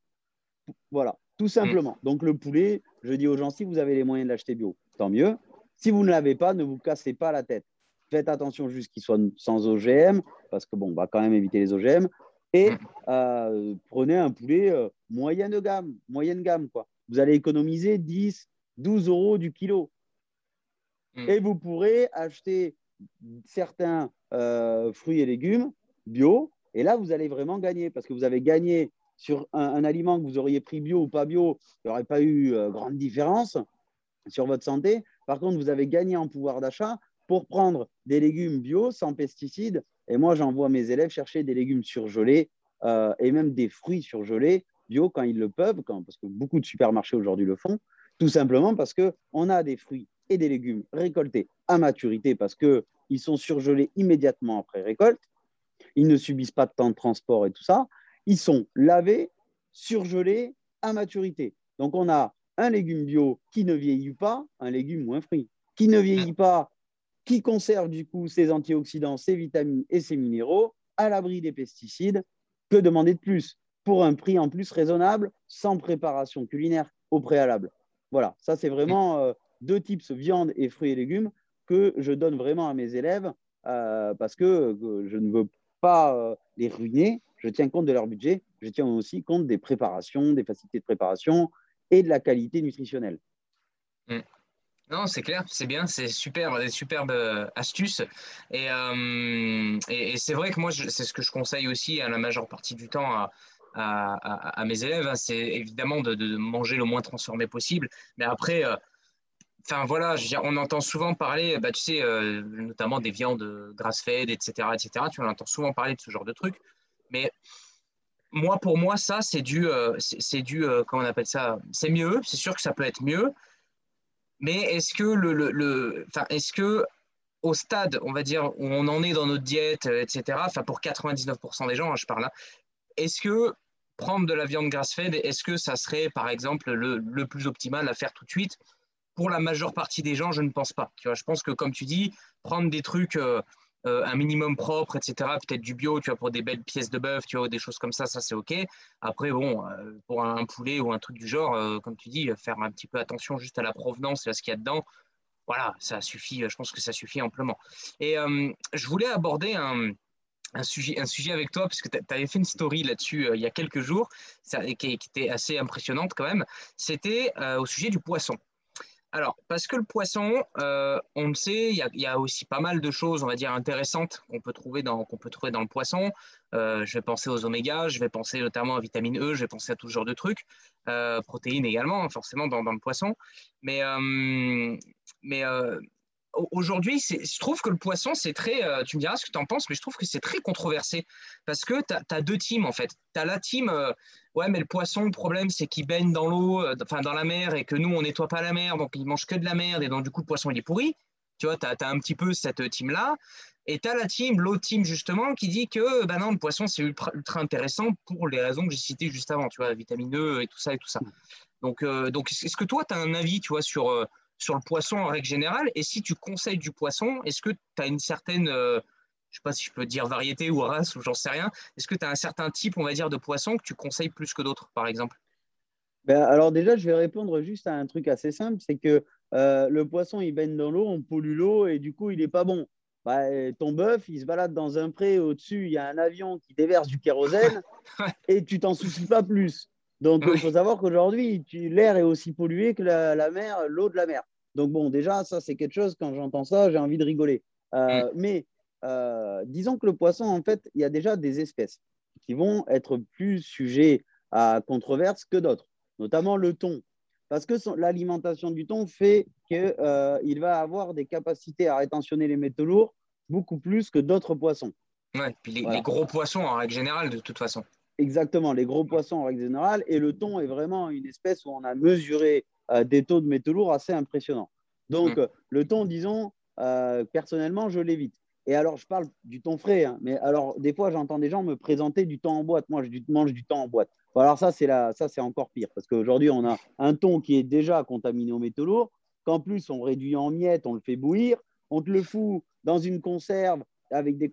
Voilà, tout simplement. Donc le poulet, je dis aux gens, si vous avez les moyens de l'acheter bio, tant mieux. Si vous ne l'avez pas, ne vous cassez pas la tête. Faites attention juste qu'il soit sans OGM, parce que bon, on va quand même éviter les OGM. Et euh, prenez un poulet euh, moyenne gamme, moyenne gamme quoi. Vous allez économiser 10, 12 euros du kilo. Mm. Et vous pourrez acheter certains euh, fruits et légumes bio. Et là, vous allez vraiment gagner parce que vous avez gagné sur un, aliment que vous auriez pris bio ou pas bio. Il n'y aurait pas eu euh, grande différence sur votre santé. Par contre, vous avez gagné en pouvoir d'achat pour prendre des légumes bio sans pesticides. Et moi, j'envoie mes élèves chercher des légumes surgelés euh, et même des fruits surgelés bio quand ils le peuvent, parce que beaucoup de supermarchés aujourd'hui le font, tout simplement parce qu'on a des fruits et des légumes récoltés à maturité parce qu'ils sont surgelés immédiatement après récolte. Ils ne subissent pas de temps de transport et tout ça. Ils sont lavés, surgelés à maturité. Donc on a un légume bio qui ne vieillit pas, un légume ou un fruit qui ne vieillit pas, qui conserve du coup ses antioxydants, ses vitamines et ses minéraux à l'abri des pesticides. Que demander de plus? Pour un prix en plus raisonnable, sans préparation culinaire au préalable Voilà, ça c'est vraiment euh, deux types, viande et fruits et légumes, que je donne vraiment à mes élèves euh, parce que je ne veux pas euh, les ruiner. Je tiens compte de leur budget. Je tiens aussi compte des préparations, des facilités de préparation et de la qualité nutritionnelle. Mm. Non, c'est clair, c'est bien, c'est super, des superbes euh, astuces. Et, c'est vrai que moi, c'est ce que je conseille aussi à la majeure partie du temps à, mes élèves. Hein. c'est évidemment de, de, manger le moins transformé possible. Mais après, Enfin voilà, on entend souvent parler, bah, tu sais, euh, notamment des viandes grass-fed, etc., etc. Tu en entends souvent parler de ce genre de trucs. Mais moi, pour moi, ça, c'est du, euh, c'est du, euh, comment on appelle ça C'est mieux. C'est sûr que ça peut être mieux. Mais est-ce que le, le, est-ce que au stade, on va dire, où on en est dans notre diète, etc. Enfin, pour 99% des gens, hein, je parle là. Est-ce que prendre de la viande grass-fed, est-ce que ça serait, par exemple, le, le plus optimal à faire tout de suite pour la majeure partie des gens, je ne pense pas. Je pense que, comme tu dis, prendre des trucs euh, euh, un minimum propre, etc., peut-être du bio, tu vois, pour des belles pièces de bœuf, tu vois, des choses comme ça, ça c'est OK. Après, bon, euh, pour un poulet ou un truc du genre, comme tu dis, faire un petit peu attention juste à la provenance et à ce qu'il y a dedans, voilà, ça suffit, je pense que ça suffit amplement. Et je voulais aborder un, sujet, un sujet avec toi, parce que tu avais fait une story là-dessus il y a quelques jours, qui, était assez impressionnante quand même. C'était au sujet du poisson. Alors, parce que le poisson, euh, on le sait, il y, a aussi pas mal de choses, on va dire, intéressantes qu'on peut, trouver dans, peut trouver dans le poisson. Euh, je vais penser aux oméga, je vais penser notamment à vitamine E, je vais penser à tout genre de trucs. Euh, protéines également, forcément, dans, dans le poisson. Mais, mais aujourd'hui, je trouve que le poisson, c'est très. Euh, tu me diras ce que tu en penses, mais je trouve que c'est très controversé. Parce que tu as, deux teams, en fait. Tu as la team, euh, ouais, mais le poisson, le problème, c'est qu'il baigne dans l'eau, euh, enfin dans la mer, et que nous, on nettoie pas la mer, donc il mange que de la merde, et donc du coup, le poisson, il est pourri. Tu vois, tu as, un petit peu cette team-là. Et tu as la team, l'autre team, justement, qui dit que bah non, le poisson, c'est ultra, intéressant pour les raisons que j'ai citées juste avant, tu vois, vitamine E et tout ça et tout ça. Donc, donc est-ce que toi, tu as un avis, tu vois, sur sur le poisson en règle générale. Et si tu conseilles du poisson, est-ce que tu as une certaine, euh, je ne sais pas si je peux dire variété ou race ou j'en sais rien, est-ce que tu as un certain type, on va dire, de poisson que tu conseilles plus que d'autres, par exemple? Ben, Alors déjà, je vais répondre juste à un truc assez simple, c'est que euh, le poisson, il baigne dans l'eau, on pollue l'eau et du coup, il n'est pas bon. Ben, ton bœuf, il se balade dans un pré, au-dessus, il y a un avion qui déverse du kérosène et tu t'en soucies pas plus. Donc, il faut savoir qu'aujourd'hui, l'air est aussi pollué que la, mer, l'eau de la mer. Donc, bon, déjà, ça, c'est quelque chose, quand j'entends ça, j'ai envie de rigoler. Euh, mm. Mais euh, disons que le poisson, en fait, il y a déjà des espèces qui vont être plus sujets à controverse que d'autres, notamment le thon. Parce que l'alimentation du thon fait qu'il euh, va avoir des capacités à rétentionner les métaux lourds beaucoup plus que d'autres poissons. Ouais, puis les, gros poissons en règle générale, de toute façon. Exactement, les gros poissons en règle générale. Et le thon est vraiment une espèce où on a mesuré euh, des taux de métaux lourds assez impressionnants. Donc, mmh. le thon, disons, euh, personnellement, je l'évite. Et alors, je parle du thon frais, hein, mais alors, des fois, j'entends des gens me présenter du thon en boîte. Moi, je mange du thon en boîte. alors, ça, c'est ça, c'est encore pire, parce qu'aujourd'hui, on a un thon qui est déjà contaminé aux métaux lourds, qu'en plus, on réduit en miettes, on le fait bouillir, on te le fout dans une conserve avec des,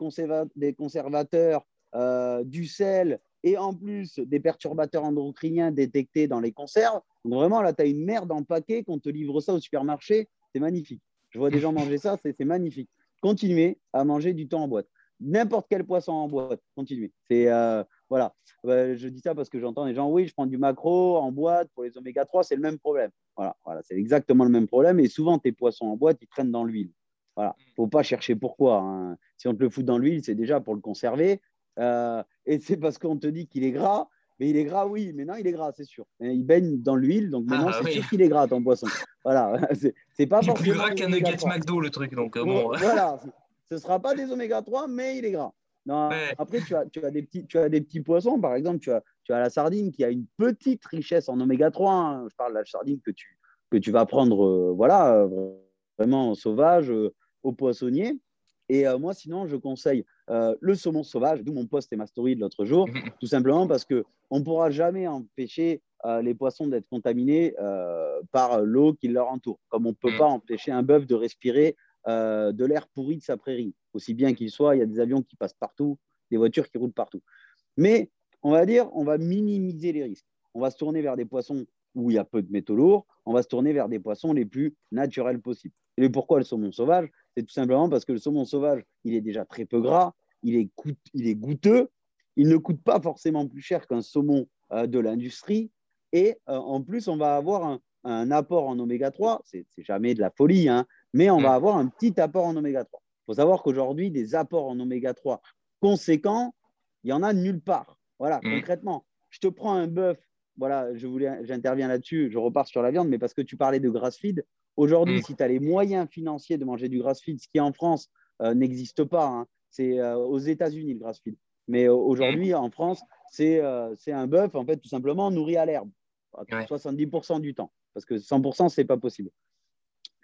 des conservateurs, euh, du sel, et en plus des perturbateurs endocriniens détectés dans les conserves. Donc vraiment, là, tu as une merde en paquet, qu'on te livre ça au supermarché, c'est magnifique. Je vois des gens manger ça, c'est magnifique. Continuez à manger du thon en boîte. N'importe quel poisson en boîte, continuez. Euh, voilà. je dis ça parce que j'entends des gens, oui, je prends du macro en boîte pour les oméga 3, c'est le même problème. Voilà, voilà c'est exactement le même problème. Et souvent, tes poissons en boîte, ils traînent dans l'huile. Voilà, faut pas chercher pourquoi. Hein. Si on te le fout dans l'huile, c'est déjà pour le conserver. Euh, et c'est parce qu'on te dit qu'il est gras. Mais il est gras, oui, mais non, il est gras, c'est sûr. Il baigne dans l'huile, donc maintenant, ah, c'est sûr qu'il est gras, ton poisson. Voilà, c'est pas forcément. plus gras qu'un nugget McDo, le truc. Donc, euh, bon. Voilà, ce ne sera pas des oméga 3, mais il est gras. Non, Après, tu as, tu, as des petits, tu as des petits poissons, par exemple, tu as, tu as la sardine qui a une petite richesse en oméga 3. Hein. Je parle de la sardine que tu, que tu vas prendre euh, voilà, euh, vraiment sauvage euh, au poissonnier. Et moi, sinon, je conseille le saumon sauvage, d'où mon post et ma story de l'autre jour, tout simplement parce qu'on ne pourra jamais empêcher les poissons d'être contaminés par l'eau qui leur entoure, comme on ne peut mm. pas empêcher un bœuf de respirer de l'air pourri de sa prairie. Aussi bien qu'il soit, il y a des avions qui passent partout, des voitures qui roulent partout. Mais on va dire, on va minimiser les risques. On va se tourner vers des poissons où il y a peu de métaux lourds, on va se tourner vers des poissons les plus naturels possibles. Et pourquoi le saumon sauvage? C'est tout simplement parce que le saumon sauvage, il est déjà très peu gras, il est, il est goûteux, il ne coûte pas forcément plus cher qu'un saumon euh, de l'industrie, et euh, en plus, on va avoir un, apport en oméga 3, c'est jamais de la folie, hein, mais on va mm. avoir un petit apport en oméga 3. Il faut savoir qu'aujourd'hui, des apports en oméga 3 conséquents, il n'y en a nulle part. Voilà, mm. concrètement, je te prends un bœuf, voilà, je voulais, j'interviens là-dessus, je repars sur la viande, mais parce que tu parlais de grass feed. Aujourd'hui, mm. si tu as les moyens financiers de manger du grass feed, ce qui en France euh, n'existe pas, hein, c'est euh, aux États-Unis le grass feed. Mais euh, aujourd'hui, en France, c'est un bœuf, en fait, tout simplement nourri à l'herbe, 70% du temps, parce que 100%, ce n'est pas possible.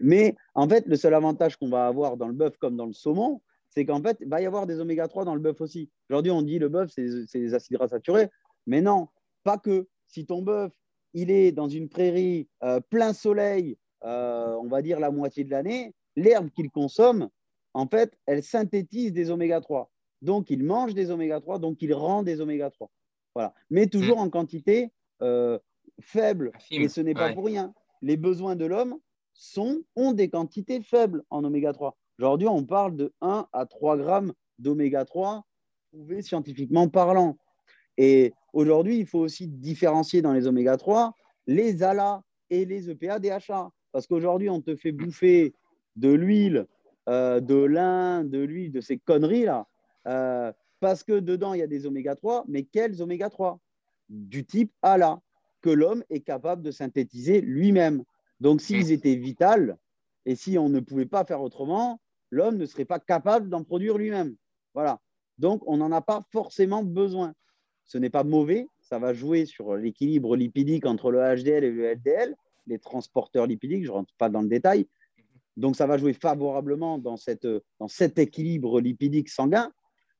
Mais en fait, le seul avantage qu'on va avoir dans le bœuf comme dans le saumon, c'est qu'en fait, il va y avoir des oméga 3 dans le bœuf aussi. Aujourd'hui, on dit le bœuf, c'est des acides gras saturés, mais non, pas que. Si ton bœuf, il est dans une prairie euh, plein soleil, euh, on va dire la moitié de l'année, l'herbe qu'il consomme, en fait, elle synthétise des oméga 3. Donc, il mange des oméga 3, donc il rend des oméga 3. Voilà. Mais toujours mm. en quantité euh, faible. Et ce n'est pas pour rien. Les besoins de l'homme sont, ont des quantités faibles en oméga 3. Aujourd'hui, on parle de 1 à 3 grammes d'oméga 3 prouvés scientifiquement parlant. Et aujourd'hui, il faut aussi différencier dans les oméga 3 les ALA et les EPA DHA. Parce qu'aujourd'hui, on te fait bouffer de l'huile, euh, de lin, de l'huile, de ces conneries-là. Euh, parce que dedans, il y a des oméga 3, mais quels oméga 3 Du type ALA, que l'homme est capable de synthétiser lui-même. Donc, s'ils étaient vitaux, et si on ne pouvait pas faire autrement, l'homme ne serait pas capable d'en produire lui-même. Voilà. Donc, on n'en a pas forcément besoin. Ce n'est pas mauvais, ça va jouer sur l'équilibre lipidique entre le HDL et le LDL, les transporteurs lipidiques, je ne rentre pas dans le détail. Donc, ça va jouer favorablement dans, cette, cet équilibre lipidique sanguin,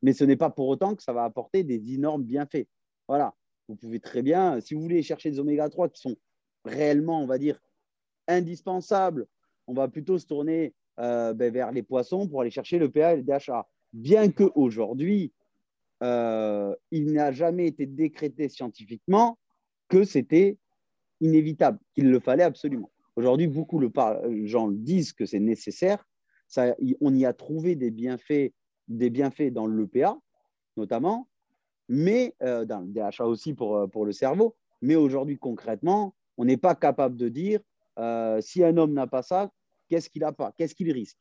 mais ce n'est pas pour autant que ça va apporter des énormes bienfaits. Voilà. Vous pouvez très bien, si vous voulez chercher des oméga 3 qui sont réellement, on va dire, indispensables, on va plutôt se tourner euh, ben, vers les poissons pour aller chercher le PA et le DHA. Bien qu'aujourd'hui, euh, il n'a jamais été décrété scientifiquement que c'était inévitable, qu'il le fallait absolument. Aujourd'hui, beaucoup de gens disent que c'est nécessaire. On y a trouvé des bienfaits, des bienfaits dans l'EPA, notamment, mais euh, dans le DHA aussi pour, pour le cerveau. Mais aujourd'hui, concrètement, on n'est pas capable de dire si un homme n'a pas ça, qu'est-ce qu'il n'a pas, qu'est-ce qu'il risque?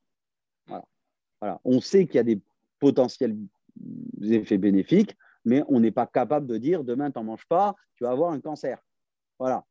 Voilà. On sait qu'il y a des potentiels effets bénéfiques, mais on n'est pas capable de dire demain, tu n'en manges pas, tu vas avoir un cancer. Voilà.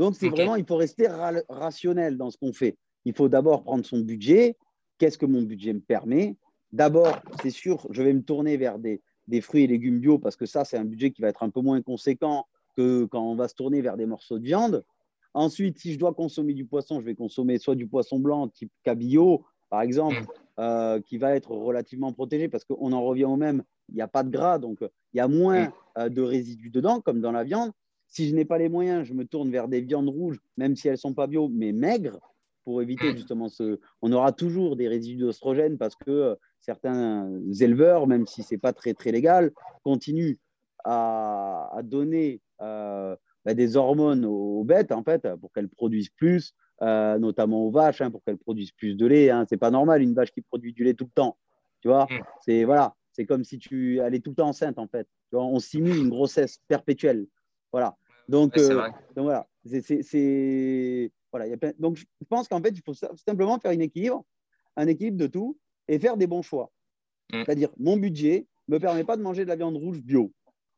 Donc, c'est vraiment, il faut rester rationnel dans ce qu'on fait. Il faut d'abord prendre son budget. Qu'est-ce que mon budget me permet? D'abord, c'est sûr, je vais me tourner vers des, des, fruits et légumes bio parce que ça, c'est un budget qui va être un peu moins conséquent que quand on va se tourner vers des morceaux de viande. Ensuite, si je dois consommer du poisson, je vais consommer soit du poisson blanc type cabillaud, par exemple, mm. euh, qui va être relativement protégé parce qu'on en revient au même, il n'y a pas de gras, donc il y a moins mm. euh, de résidus dedans, comme dans la viande. Si je n'ai pas les moyens, je me tourne vers des viandes rouges, même si elles ne sont pas bio, mais maigres, pour éviter mm. justement ce. On aura toujours des résidus d'ostrogène parce que euh, certains éleveurs, même si ce n'est pas très, très légal, continuent à, donner. Bah, des hormones aux bêtes, en fait, pour qu'elles produisent plus, euh, notamment aux vaches, hein, pour qu'elles produisent plus de lait. Hein. C'est pas normal une vache qui produit du lait tout le temps. Tu vois, mm. c'est voilà, c'est comme si tu allais tout le temps enceinte, en fait. on simule une grossesse perpétuelle. Voilà. Donc, euh, donc voilà. C'est, voilà, y a Donc, je pense qu'en fait, il faut simplement faire une équilibre, un équilibre de tout et faire des bons choix. Mm. C'est-à-dire, mon budget ne me permet pas de manger de la viande rouge bio.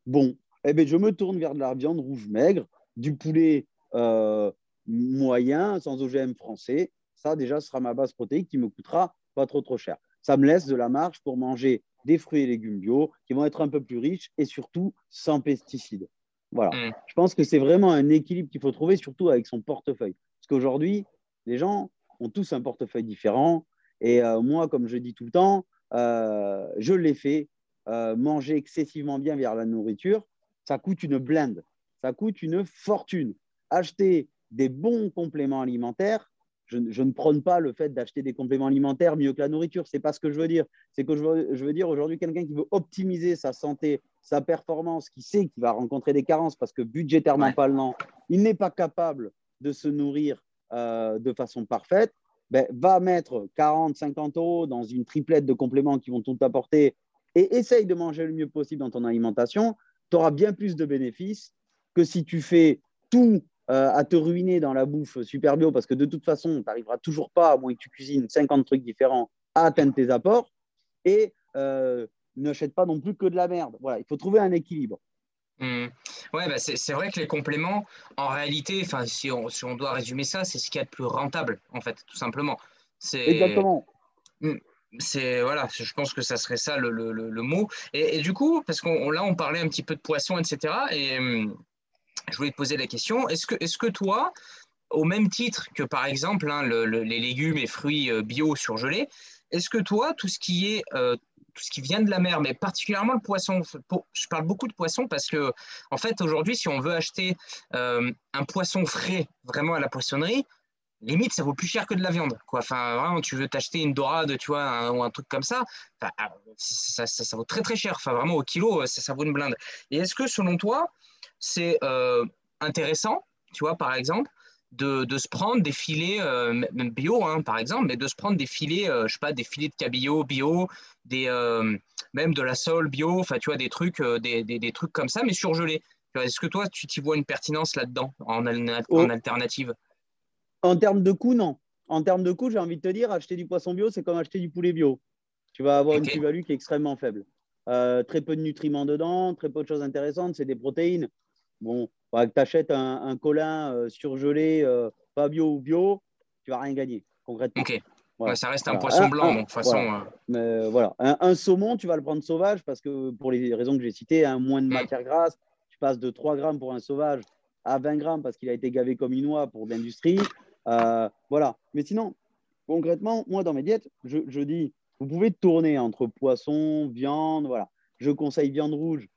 Bon, eh bien, je me tourne vers de la viande rouge maigre, du poulet euh, moyen, sans OGM français. Ça, déjà, ce sera ma base protéique qui me coûtera pas trop trop cher. Ça me laisse de la marge pour manger des fruits et légumes bio qui vont être un peu plus riches et surtout sans pesticides. Voilà. Mm. Je pense que c'est vraiment un équilibre qu'il faut trouver, surtout avec son portefeuille. Parce qu'aujourd'hui, les gens ont tous un portefeuille différent. Et euh, moi, comme je dis tout le temps, euh, je l'ai fait. Euh, manger excessivement bien vers la nourriture, ça coûte une blinde. Ça coûte une fortune. Acheter des bons compléments alimentaires, je, ne prône pas le fait d'acheter des compléments alimentaires mieux que la nourriture. C'est pas ce que je veux dire. C'est que je veux, je veux dire aujourd'hui quelqu'un qui veut optimiser sa santé, sa performance, qui sait qu'il va rencontrer des carences parce que budgétairement parlant, il n'est pas capable de se nourrir euh, de façon parfaite. Ben, va mettre 40, 50 euros dans une triplette de compléments qui vont tout apporter et essaye de manger le mieux possible dans ton alimentation, tu auras bien plus de bénéfices que si tu fais tout euh, à te ruiner dans la bouffe super bio, parce que de toute façon, tu n'arriveras toujours pas, à moins que tu cuisines 50 trucs différents, à atteindre tes apports. Et euh, n'achète pas non plus que de la merde. Voilà, il faut trouver un équilibre. Mmh. Ouais, bah c'est vrai que les compléments, en réalité, si on, si on doit résumer ça, c'est ce qui est le plus rentable, en fait, tout simplement. Exactement. Mmh. C'est voilà, je pense que ça serait ça le, le, le mot. Et, du coup, parce qu'on là on parlait un petit peu de poisson, etc. Et je voulais te poser la question est-ce que, est que toi, au même titre que par exemple hein, les légumes et fruits euh, bio surgelés, est-ce que toi, tout ce qui est euh, tout ce qui vient de la mer, mais particulièrement le poisson. Je parle beaucoup de poisson parce que, en fait, aujourd'hui, si on veut acheter euh, un poisson frais vraiment à la poissonnerie, limite, ça vaut plus cher que de la viande. Enfin, vraiment, tu veux t'acheter une dorade, tu vois, ou un truc comme ça, ah, ça, ça, vaut très très cher. Enfin, vraiment, au kilo, ça vaut une blinde. Et est-ce que, selon toi, c'est euh, intéressant, tu vois, par exemple, de, de, se prendre des filets, euh, même bio, hein, par exemple, mais de se prendre des filets, euh, je sais pas, des filets de cabillaud bio, des, même de la sole bio, enfin, tu vois, des trucs, des, des, des, trucs comme ça, mais surgelés. Est-ce que toi, tu t'y vois une pertinence là-dedans, en, en alternative? En termes de coût, non. En termes de coût, j'ai envie de te dire, acheter du poisson bio, c'est comme acheter du poulet bio. Tu vas avoir une plus-value qui est extrêmement faible. Très peu de nutriments dedans, très peu de choses intéressantes, c'est des protéines. Bon, que tu achètes un, colin euh, surgelé, euh, pas bio ou bio, tu vas rien gagner, concrètement. Ok. ça reste un poisson blanc, de toute façon. Euh. Mais voilà, un, saumon, tu vas le prendre sauvage parce que pour les raisons que j'ai citées, un moins de mm. matière grasse, tu passes de 3 grammes pour un sauvage à 20 grammes parce qu'il a été gavé comme une noix pour l'industrie. voilà. Mais sinon, concrètement, moi, dans mes diètes, je, je dis, vous pouvez tourner entre poisson, viande, voilà. Je conseille viande rouge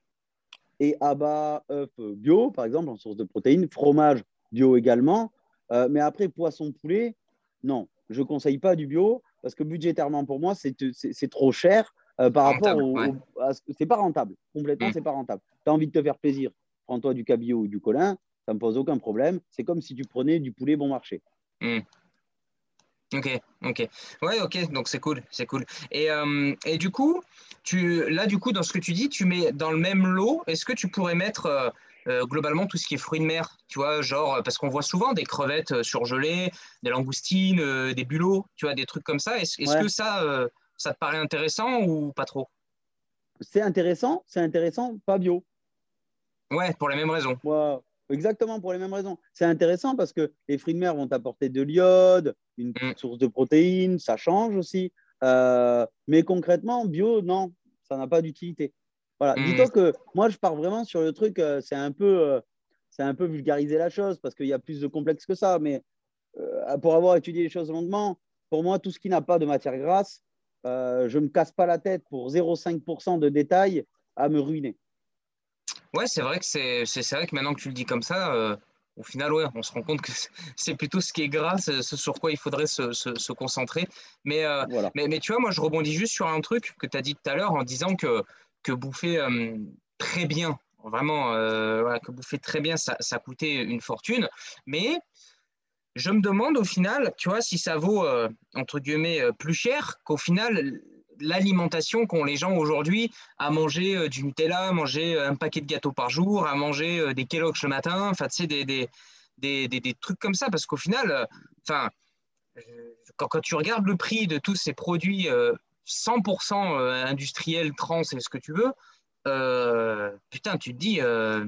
et abat, œuf bio, par exemple, en source de protéines, fromage bio également. Euh, mais après, poisson, poulet, non, je ne conseille pas du bio parce que budgétairement, pour moi, c'est trop cher euh, par rapport au. c'est pas rentable. Complètement, mm. c'est pas rentable. Tu as envie de te faire plaisir, prends-toi du cabillaud ou du colin, ça ne me pose aucun problème. C'est comme si tu prenais du poulet bon marché. Mm. Ok, ok. Ouais, ok, donc c'est cool, c'est cool. Et, euh, et, du coup, tu, là, du coup, dans ce que tu dis, tu mets dans le même lot, est-ce que tu pourrais mettre euh, euh, globalement tout ce qui est fruits de mer, tu vois, genre, parce qu'on voit souvent des crevettes surgelées, des langoustines, des bulots, tu vois, des trucs comme ça. Est-ce que ça, ça te paraît intéressant ou pas trop? C'est intéressant, c'est intéressant, pas bio. Ouais, pour les mêmes raisons. Ouais. Exactement, pour les mêmes raisons. C'est intéressant parce que les fruits de mer vont apporter de l'iode, une mm. source de protéines, ça change aussi. Euh, mais concrètement, bio, non, ça n'a pas d'utilité. Voilà. Mm. Dis-toi que moi, je pars vraiment sur le truc, euh, c'est un peu, euh, c'est un peu vulgariser la chose parce qu'il y a plus de complexe que ça. Mais pour avoir étudié les choses longuement, pour moi, tout ce qui n'a pas de matière grasse, je ne me casse pas la tête pour 0,5% de détails à me ruiner. Ouais, c'est vrai que c'est vrai que maintenant que tu le dis comme ça, au final, ouais, on se rend compte que c'est plutôt ce qui est gras, ce sur quoi il faudrait se, se, concentrer. Mais, euh, mais, mais, tu vois, moi, je rebondis juste sur un truc que tu as dit tout à l'heure en disant que, que bouffer euh, très bien, vraiment, que bouffer très bien, ça, ça coûtait une fortune. Mais je me demande au final, tu vois, si ça vaut, entre guillemets, plus cher qu'au final, l'alimentation qu'ont les gens aujourd'hui à manger euh, du Nutella, à manger euh, un paquet de gâteaux par jour, à manger euh, des Kellogg's le matin, enfin, tu sais, des, des, des, des, trucs comme ça, parce qu'au final, enfin, quand, quand, tu regardes le prix de tous ces produits 100% industriels, trans et ce que tu veux, putain, tu te dis,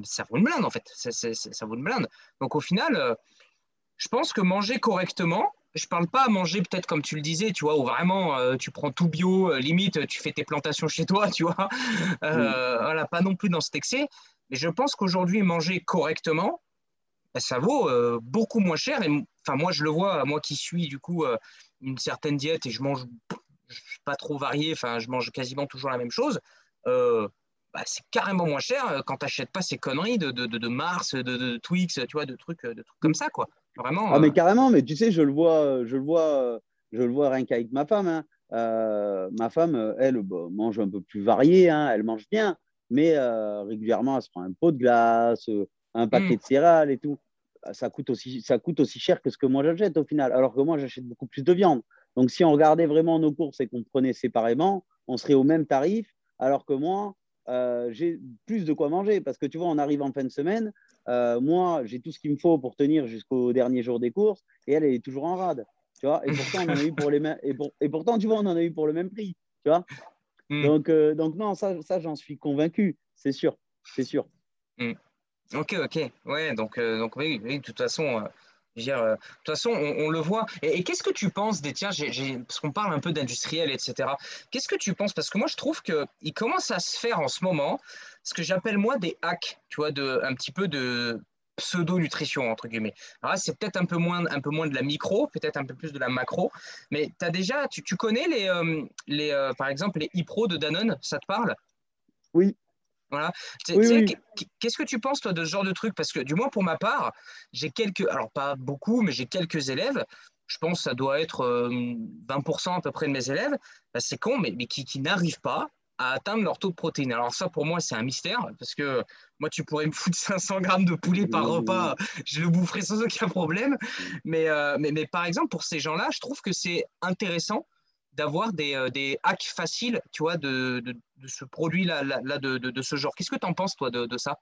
ça vaut une blinde en fait, ça vaut une blinde. Donc au final, je pense que manger correctement, je parle pas à manger peut-être comme tu le disais, tu vois, où vraiment euh, tu prends tout bio, euh, limite tu fais tes plantations chez toi, tu vois. Euh, voilà, pas non plus dans cet excès. Mais je pense qu'aujourd'hui, manger correctement, ben, ça vaut beaucoup moins cher. Et enfin, moi, je le vois, moi qui suis du coup une certaine diète et je mange pas trop varié, enfin, je mange quasiment toujours la même chose. Bah, c'est carrément moins cher quand tu n'achètes pas ces conneries de, de, de, Mars, de, Twix, tu vois, de trucs, de trucs comme ça, quoi. Vraiment. Ah, mais euh, carrément, mais tu sais, je le vois, je le vois, je le vois rien qu'avec ma femme. Hein. Euh, ma femme, elle, bah, mange un peu plus varié, hein. elle mange bien, mais euh, régulièrement, elle se prend un pot de glace, un paquet hmm. de céréales et tout. Ça coûte, aussi, ça coûte aussi cher que ce que moi j'achète au final, alors que moi j'achète beaucoup plus de viande. Donc si on regardait vraiment nos courses et qu'on prenait séparément, on serait au même tarif, alors que moi, j'ai plus de quoi manger. Parce que tu vois, on arrive en fin de semaine, euh, moi, j'ai tout ce qu'il me faut pour tenir jusqu'au dernier jour des courses, et elle, elle est toujours en rade. Tu vois et pourtant, on en a eu pour les et, et, pourtant, tu vois, on en a eu pour le même prix. Tu vois hmm. donc, euh, donc, non, ça, ça j'en suis convaincu, c'est sûr. C'est sûr. Hmm. Ok, ok. Ouais, donc, euh, donc oui, de toute façon. de toute façon, on, le voit. Et, qu'est-ce que tu penses des tiens, parce qu'on parle un peu d'industriel, etc. Qu'est-ce que tu penses? Parce que moi, je trouve qu'il commence à se faire en ce moment ce que j'appelle moi des hacks, tu vois, de, un petit peu de pseudo-nutrition, entre guillemets. Alors c'est peut-être un, peu moins, un peu moins de la micro, peut-être un peu plus de la macro, mais as déjà, tu, tu, connais les, euh, les euh, par exemple, les e-pro de Danone, ça te parle? Oui. Voilà. Qu'est-ce que tu penses, toi, de ce genre de truc? Parce que, du moins, pour ma part, j'ai quelques, alors pas beaucoup, mais j'ai quelques élèves, je pense que ça doit être 20% euh, à peu près de mes élèves, bah, c'est con, mais, mais qui, qui n'arrivent pas à atteindre leur taux de protéines. Alors ça, pour moi, c'est un mystère, parce que moi, tu pourrais me foutre 500 grammes de poulet par repas, je le boufferais sans aucun problème. Mais, euh, mais, mais, par exemple, pour ces gens-là, je trouve que c'est intéressant d'avoir des, euh, des, hacks faciles, tu vois, de, de, ce produit-là, là, de, de, ce genre. Qu'est-ce que tu en penses, toi, de, ça?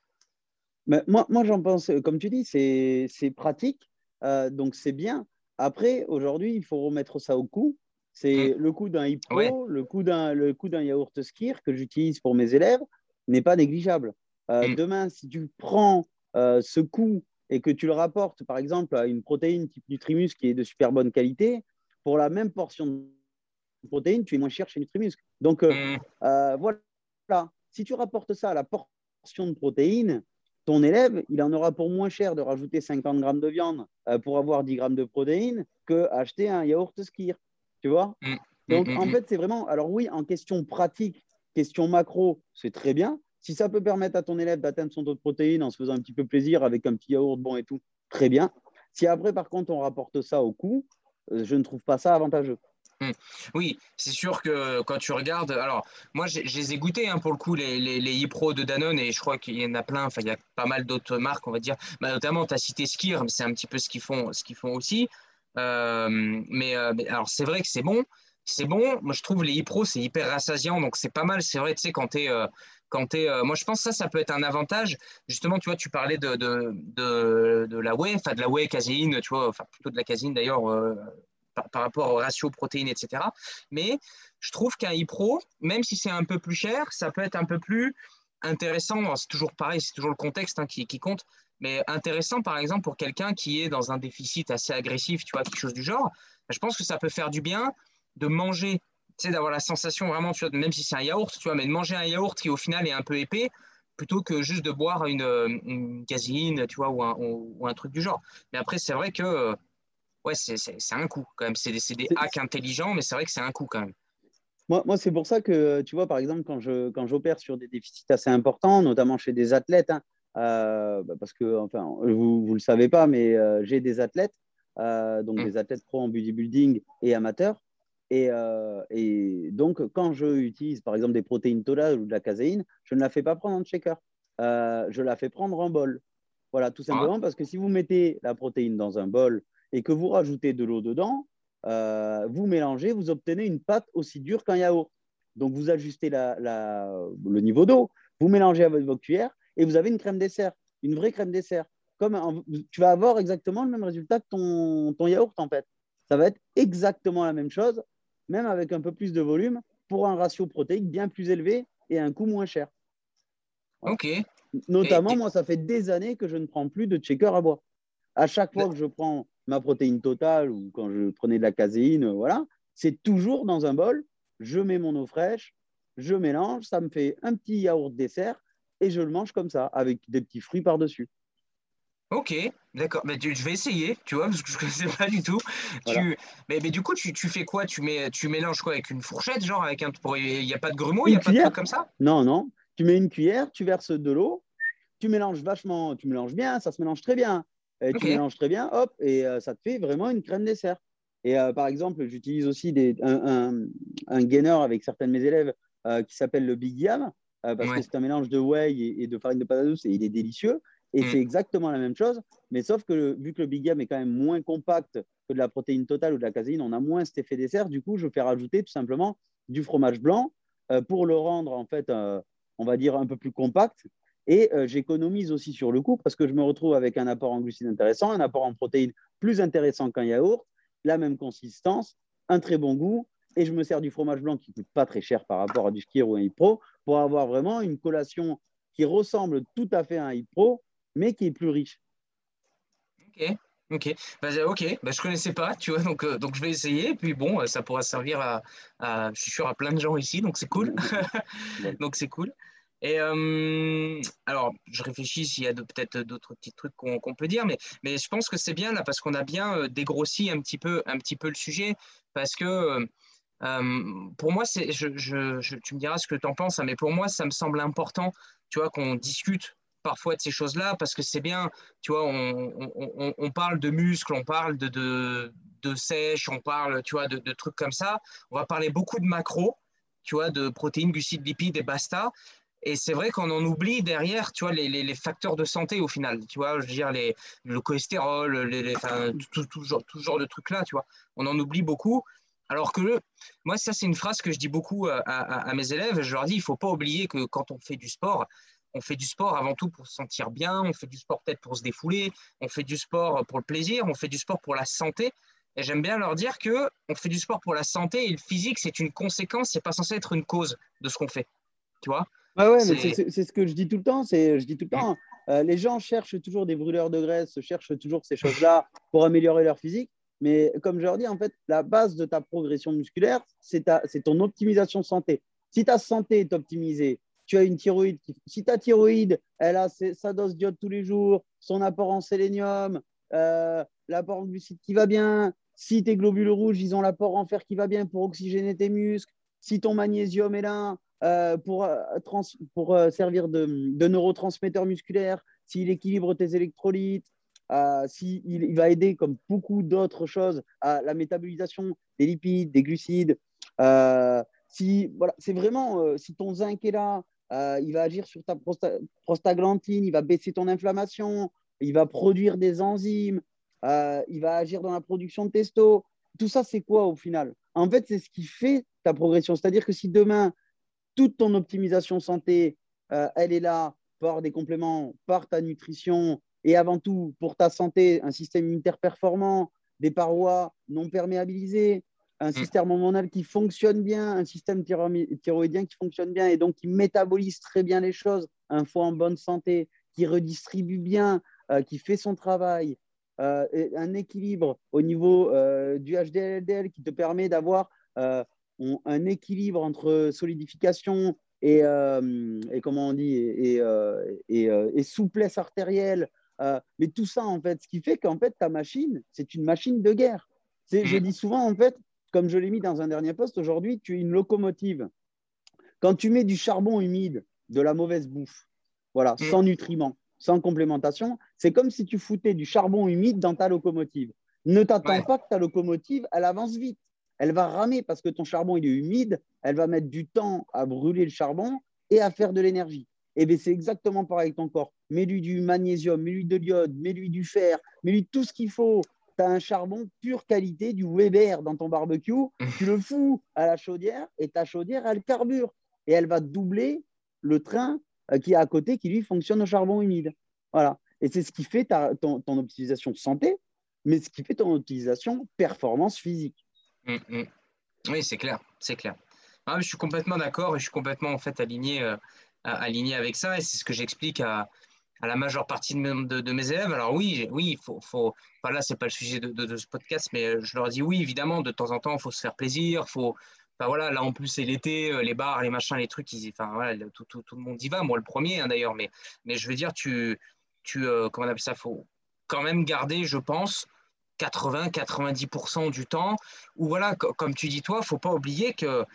Mais moi, moi j'en pense, comme tu dis, c'est pratique, euh, donc c'est bien. Après, aujourd'hui, il faut remettre ça au coup. C'est mm. le coût d'un Hippo, le coût d'un le coût d'un yaourt Skir que j'utilise pour mes élèves n'est pas négligeable. Euh, mm. Demain, si tu prends euh, ce coût et que tu le rapportes, par exemple, à une protéine type Nutrimus qui est de super bonne qualité, pour la même portion de protéines, tu es moins cher chez Nutrimus. Donc euh, mm. voilà, si tu rapportes ça à la portion de protéines, ton élève, il en aura pour moins cher de rajouter 50 grammes de viande pour avoir 10 grammes de protéines que acheter un yaourt Skir. Tu vois mm. Donc, mm, en mm, fait, c'est vraiment. Alors, oui, en question pratique, question macro, c'est très bien. Si ça peut permettre à ton élève d'atteindre son taux de protéines en se faisant un petit peu plaisir avec un petit yaourt bon et tout, très bien. Si après, par contre, on rapporte ça au coût, euh, je ne trouve pas ça avantageux. Oui, c'est sûr que quand tu regardes, alors moi je les ai goûtés hein, pour le coup, les, les, les e-pro de Danone, et je crois qu'il y en a plein, enfin il y a pas mal d'autres marques, on va dire, bah, notamment tu as cité Skir, mais c'est un petit peu ce qu'ils font, ce qu'ils font aussi. Euh, mais, euh, mais, alors, c'est vrai que c'est bon. C'est bon. Moi, je trouve les e-pro, c'est hyper rassasiant. Donc, c'est pas mal. C'est vrai, tu sais, quand tu es. Euh, quand es, moi, je pense que ça, ça peut être un avantage. Justement, tu vois, tu parlais de, de, de, la whey, enfin de la whey caséine, tu vois, enfin plutôt de la caséine d'ailleurs, par, rapport au ratio protéines, etc. Mais je trouve qu'un e-pro, même si c'est un peu plus cher, ça peut être un peu plus intéressant. C'est toujours pareil, c'est toujours le contexte hein, qui, compte. Mais intéressant, par exemple, pour quelqu'un qui est dans un déficit assez agressif, tu vois, quelque chose du genre, je pense que ça peut faire du bien de manger, tu sais, d'avoir la sensation vraiment, tu vois, même si c'est un yaourt, tu vois, mais de manger un yaourt qui au final est un peu épais, plutôt que juste de boire une, une casine, tu vois, ou un, ou un, truc du genre. Mais après, c'est vrai que, ouais, c'est un coup quand même. C'est des, des hacks intelligents, mais c'est vrai que c'est un coup quand même. Moi, moi c'est pour ça que, tu vois, par exemple, quand j'opère quand sur des déficits assez importants, notamment chez des athlètes, hein, euh, bah, parce que, enfin, vous ne le savez pas, mais euh, j'ai des athlètes, euh, donc mm. des athlètes pro en bodybuilding et amateurs. Et, et, donc, quand je utilise par exemple des protéines total ou de la caséine, je ne la fais pas prendre en shaker. je la fais prendre en bol. Voilà, tout simplement parce que si vous mettez la protéine dans un bol et que vous rajoutez de l'eau dedans, vous mélangez, vous obtenez une pâte aussi dure qu'un yaourt. Donc, vous ajustez la, la, le niveau d'eau, vous mélangez avec votre cuillère et vous avez une crème dessert, une vraie crème dessert. comme tu vas avoir exactement le même résultat que ton, ton yaourt en fait. Ça va être exactement la même chose, même avec un peu plus de volume, pour un ratio protéique bien plus élevé et un coût moins cher. Ok. Notamment, moi, ça fait des années que je ne prends plus de checker à bois. À chaque fois que je prends ma protéine totale ou quand je prenais de la caséine, voilà, c'est toujours dans un bol. Je mets mon eau fraîche, je mélange, ça me fait un petit yaourt dessert et je le mange comme ça, avec des petits fruits par-dessus. Ok, d'accord. Mais je vais essayer, tu vois, parce que je ne connaissais pas du tout. Tu... Mais, mais, du coup, tu, tu, fais quoi? Tu, mets, tu mélanges quoi avec une fourchette, genre avec un. Il n'y a pas de grumeaux, il n'y a pas de truc comme ça? Non, non. Tu mets une cuillère, tu verses de l'eau, tu mélanges vachement, tu mélanges bien, ça se mélange très bien. Et Tu mélanges très bien, hop, et euh, ça te fait vraiment une crème dessert. Et euh, par exemple, j'utilise aussi des, un, un, gainer avec certains de mes élèves euh, qui s'appelle le Big Yam, parce que c'est un mélange de whey et, et de farine de patate douce et il est délicieux. Et mm. c'est exactement la même chose, mais sauf que vu que le Big Yam est quand même moins compact que de la protéine totale ou de la caséine, on a moins cet effet dessert. Du coup, je fais rajouter tout simplement du fromage blanc euh, pour le rendre, en fait, euh, on va dire, un peu plus compact. Et euh, j'économise aussi sur le coût parce que je me retrouve avec un apport en glucides intéressant, un apport en protéines plus intéressant qu'un yaourt, la même consistance, un très bon goût. Et je me sers du fromage blanc qui ne coûte pas très cher par rapport à du skier ou un Pro pour avoir vraiment une collation qui ressemble tout à fait à un Pro mais qui est plus riche. Ok, ok, bah, ok, bah, je connaissais pas, tu vois, donc, euh, donc je vais essayer, et puis bon, euh, ça pourra servir à, je suis sûr, à plein de gens ici, donc c'est cool. donc c'est cool. Et euh, alors, je réfléchis s'il y a peut-être d'autres petits trucs qu'on peut dire, mais, mais je pense que c'est bien là parce qu'on a bien dégrossi un petit peu, un petit peu le sujet, parce que pour moi, c'est, tu me diras ce que tu en penses, hein, mais pour moi, ça me semble important, tu vois, qu'on discute parfois de ces choses-là parce que c'est bien, tu vois, on, parle de muscles, on parle de, de, sèche, on parle, tu vois, de, trucs comme ça. On va parler beaucoup de macro, tu vois, de protéines, glucides, lipides et basta. Et c'est vrai qu'on en oublie derrière, tu vois, les, facteurs de santé au final, tu vois, je veux dire, les, le cholestérol, les, tout, tout, genre, tout genre de trucs-là, tu vois. On en oublie beaucoup. Alors que moi, ça, c'est une phrase que je dis beaucoup à, à, mes élèves. Je leur dis, il ne faut pas oublier que quand on fait du sport, on fait du sport avant tout pour se sentir bien, on fait du sport peut-être pour se défouler, on fait du sport pour le plaisir, on fait du sport pour la santé. Et j'aime bien leur dire que on fait du sport pour la santé et le physique, c'est une conséquence, c'est pas censé être une cause de ce qu'on fait. Tu vois? Ouais, ouais, c'est ce que je dis tout le temps. C'est, je dis tout le temps. Euh, les gens cherchent toujours des brûleurs de graisse, cherchent toujours ces choses-là pour améliorer leur physique. Mais comme je leur dis, en fait, la base de ta progression musculaire, c'est ton optimisation santé. Si ta santé est optimisée, tu as une thyroïde. Si ta thyroïde, elle a sa dose d'iode tous les jours, son apport en sélénium, euh, l'apport en glucides qui va bien, si tes globules rouges, ils ont l'apport en fer qui va bien pour oxygéner tes muscles, si ton magnésium est là euh, pour, euh, pour servir de, neurotransmetteur musculaire, s'il équilibre tes électrolytes, s'il il va aider, comme beaucoup d'autres choses, à la métabolisation des lipides, des glucides. si voilà, c'est vraiment, si ton zinc est là, euh, il va agir sur ta prostaglandine, il va baisser ton inflammation, il va produire des enzymes, euh, il va agir dans la production de testo. Tout ça, c'est quoi au final? En fait, c'est ce qui fait ta progression. C'est-à-dire que si demain, toute ton optimisation santé, euh, elle est là par des compléments, par ta nutrition et avant tout pour ta santé, un système immunitaire performant, des parois non perméabilisées, un mm. système hormonal qui fonctionne bien, un système thyroïdien qui fonctionne bien et donc qui métabolise très bien les choses, un foie en bonne santé, qui redistribue bien, euh, qui fait son travail, euh, un équilibre au niveau euh, du HDL-LDL qui te permet d'avoir un équilibre entre solidification et, et comment on dit et, et souplesse artérielle. Mais tout ça, en fait, ce qui fait qu'en fait, ta machine, c'est une machine de guerre. Je mm. dis souvent, en fait, comme je l'ai mis dans un dernier poste, aujourd'hui, tu es une locomotive. Quand tu mets du charbon humide, de la mauvaise bouffe, voilà, mm. sans nutriments, sans complémentation, c'est comme si tu foutais du charbon humide dans ta locomotive. Ne t'attends pas que ta locomotive, elle avance vite. Elle va ramer parce que ton charbon il est humide, elle va mettre du temps à brûler le charbon et à faire de l'énergie. Et eh bien c'est exactement pareil avec ton corps. Mets-lui du magnésium, mets-lui de l'iode, mets-lui du fer, mets-lui tout ce qu'il faut tu as un charbon pure qualité, du Weber dans ton barbecue, tu le fous à la chaudière et ta chaudière, elle carbure. Et elle va doubler le train euh, qui est à côté, qui lui fonctionne au charbon humide. Voilà. Et c'est ce qui fait ton, optimisation santé, mais ce qui fait ton optimisation performance physique. Hum, hum. Oui, c'est clair, c'est clair. Ah, je suis complètement d'accord et je suis complètement en fait aligné, euh, aligné avec ça et c'est ce que j'explique à, la majeure partie de, mes élèves. Alors oui, oui, il faut, faut enfin, là c'est pas le sujet de, ce podcast, mais je leur dis oui, évidemment, de temps en temps, il faut se faire plaisir, faut, Enfin, voilà, là en plus c'est l'été, euh, les bars, les machins, les trucs, ils, enfin, voilà, tout, tout, tout, le monde y va, moi le premier hein, d'ailleurs, mais, mais je veux dire, tu, tu euh, comment on appelle ça, faut quand même garder, je pense, 80-90% du temps, ou voilà, comme tu dis toi, faut pas oublier que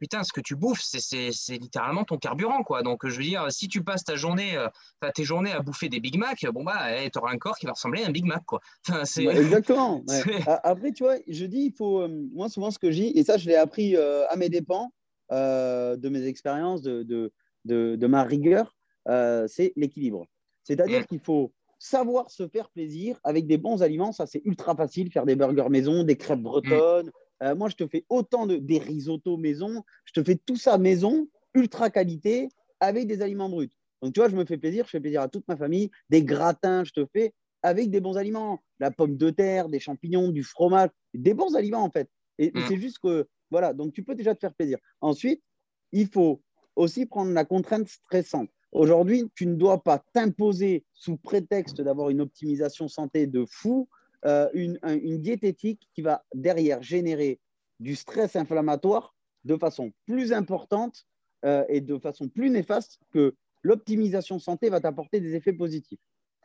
putain, ce que tu bouffes, c'est littéralement ton carburant, quoi. Donc, je veux dire, si tu passes ta journée, euh, tes journées à bouffer des Big Mac, bon, bah, eh, tu auras un corps qui va ressembler à un Big Mac, quoi. Enfin, exactement. Après, tu vois, je dis, il faut, euh, moi, souvent, ce que je dis, et ça, je l'ai appris euh, à mes dépens, de mes expériences, de, de, de, ma rigueur, c'est l'équilibre. C'est-à-dire mm. qu'il faut savoir se faire plaisir avec des bons aliments. Ça, c'est ultra facile, faire des burgers maison, des crêpes bretonnes, euh, moi, je te fais autant de des risottos maison, je te fais tout ça maison, ultra qualité, avec des aliments bruts. Donc, tu vois, je me fais plaisir, je fais plaisir à toute ma famille. Des gratins, je te fais avec des bons aliments. La pomme de terre, des champignons, du fromage, des bons aliments en fait. Et, mm. c'est juste que, voilà, donc tu peux déjà te faire plaisir. Ensuite, il faut aussi prendre la contrainte stressante. Aujourd'hui, tu ne dois pas t'imposer sous prétexte d'avoir une optimisation santé de fou euh, une, diététique qui va derrière générer du stress inflammatoire de façon plus importante euh, et de façon plus néfaste que l'optimisation santé va t'apporter des effets positifs.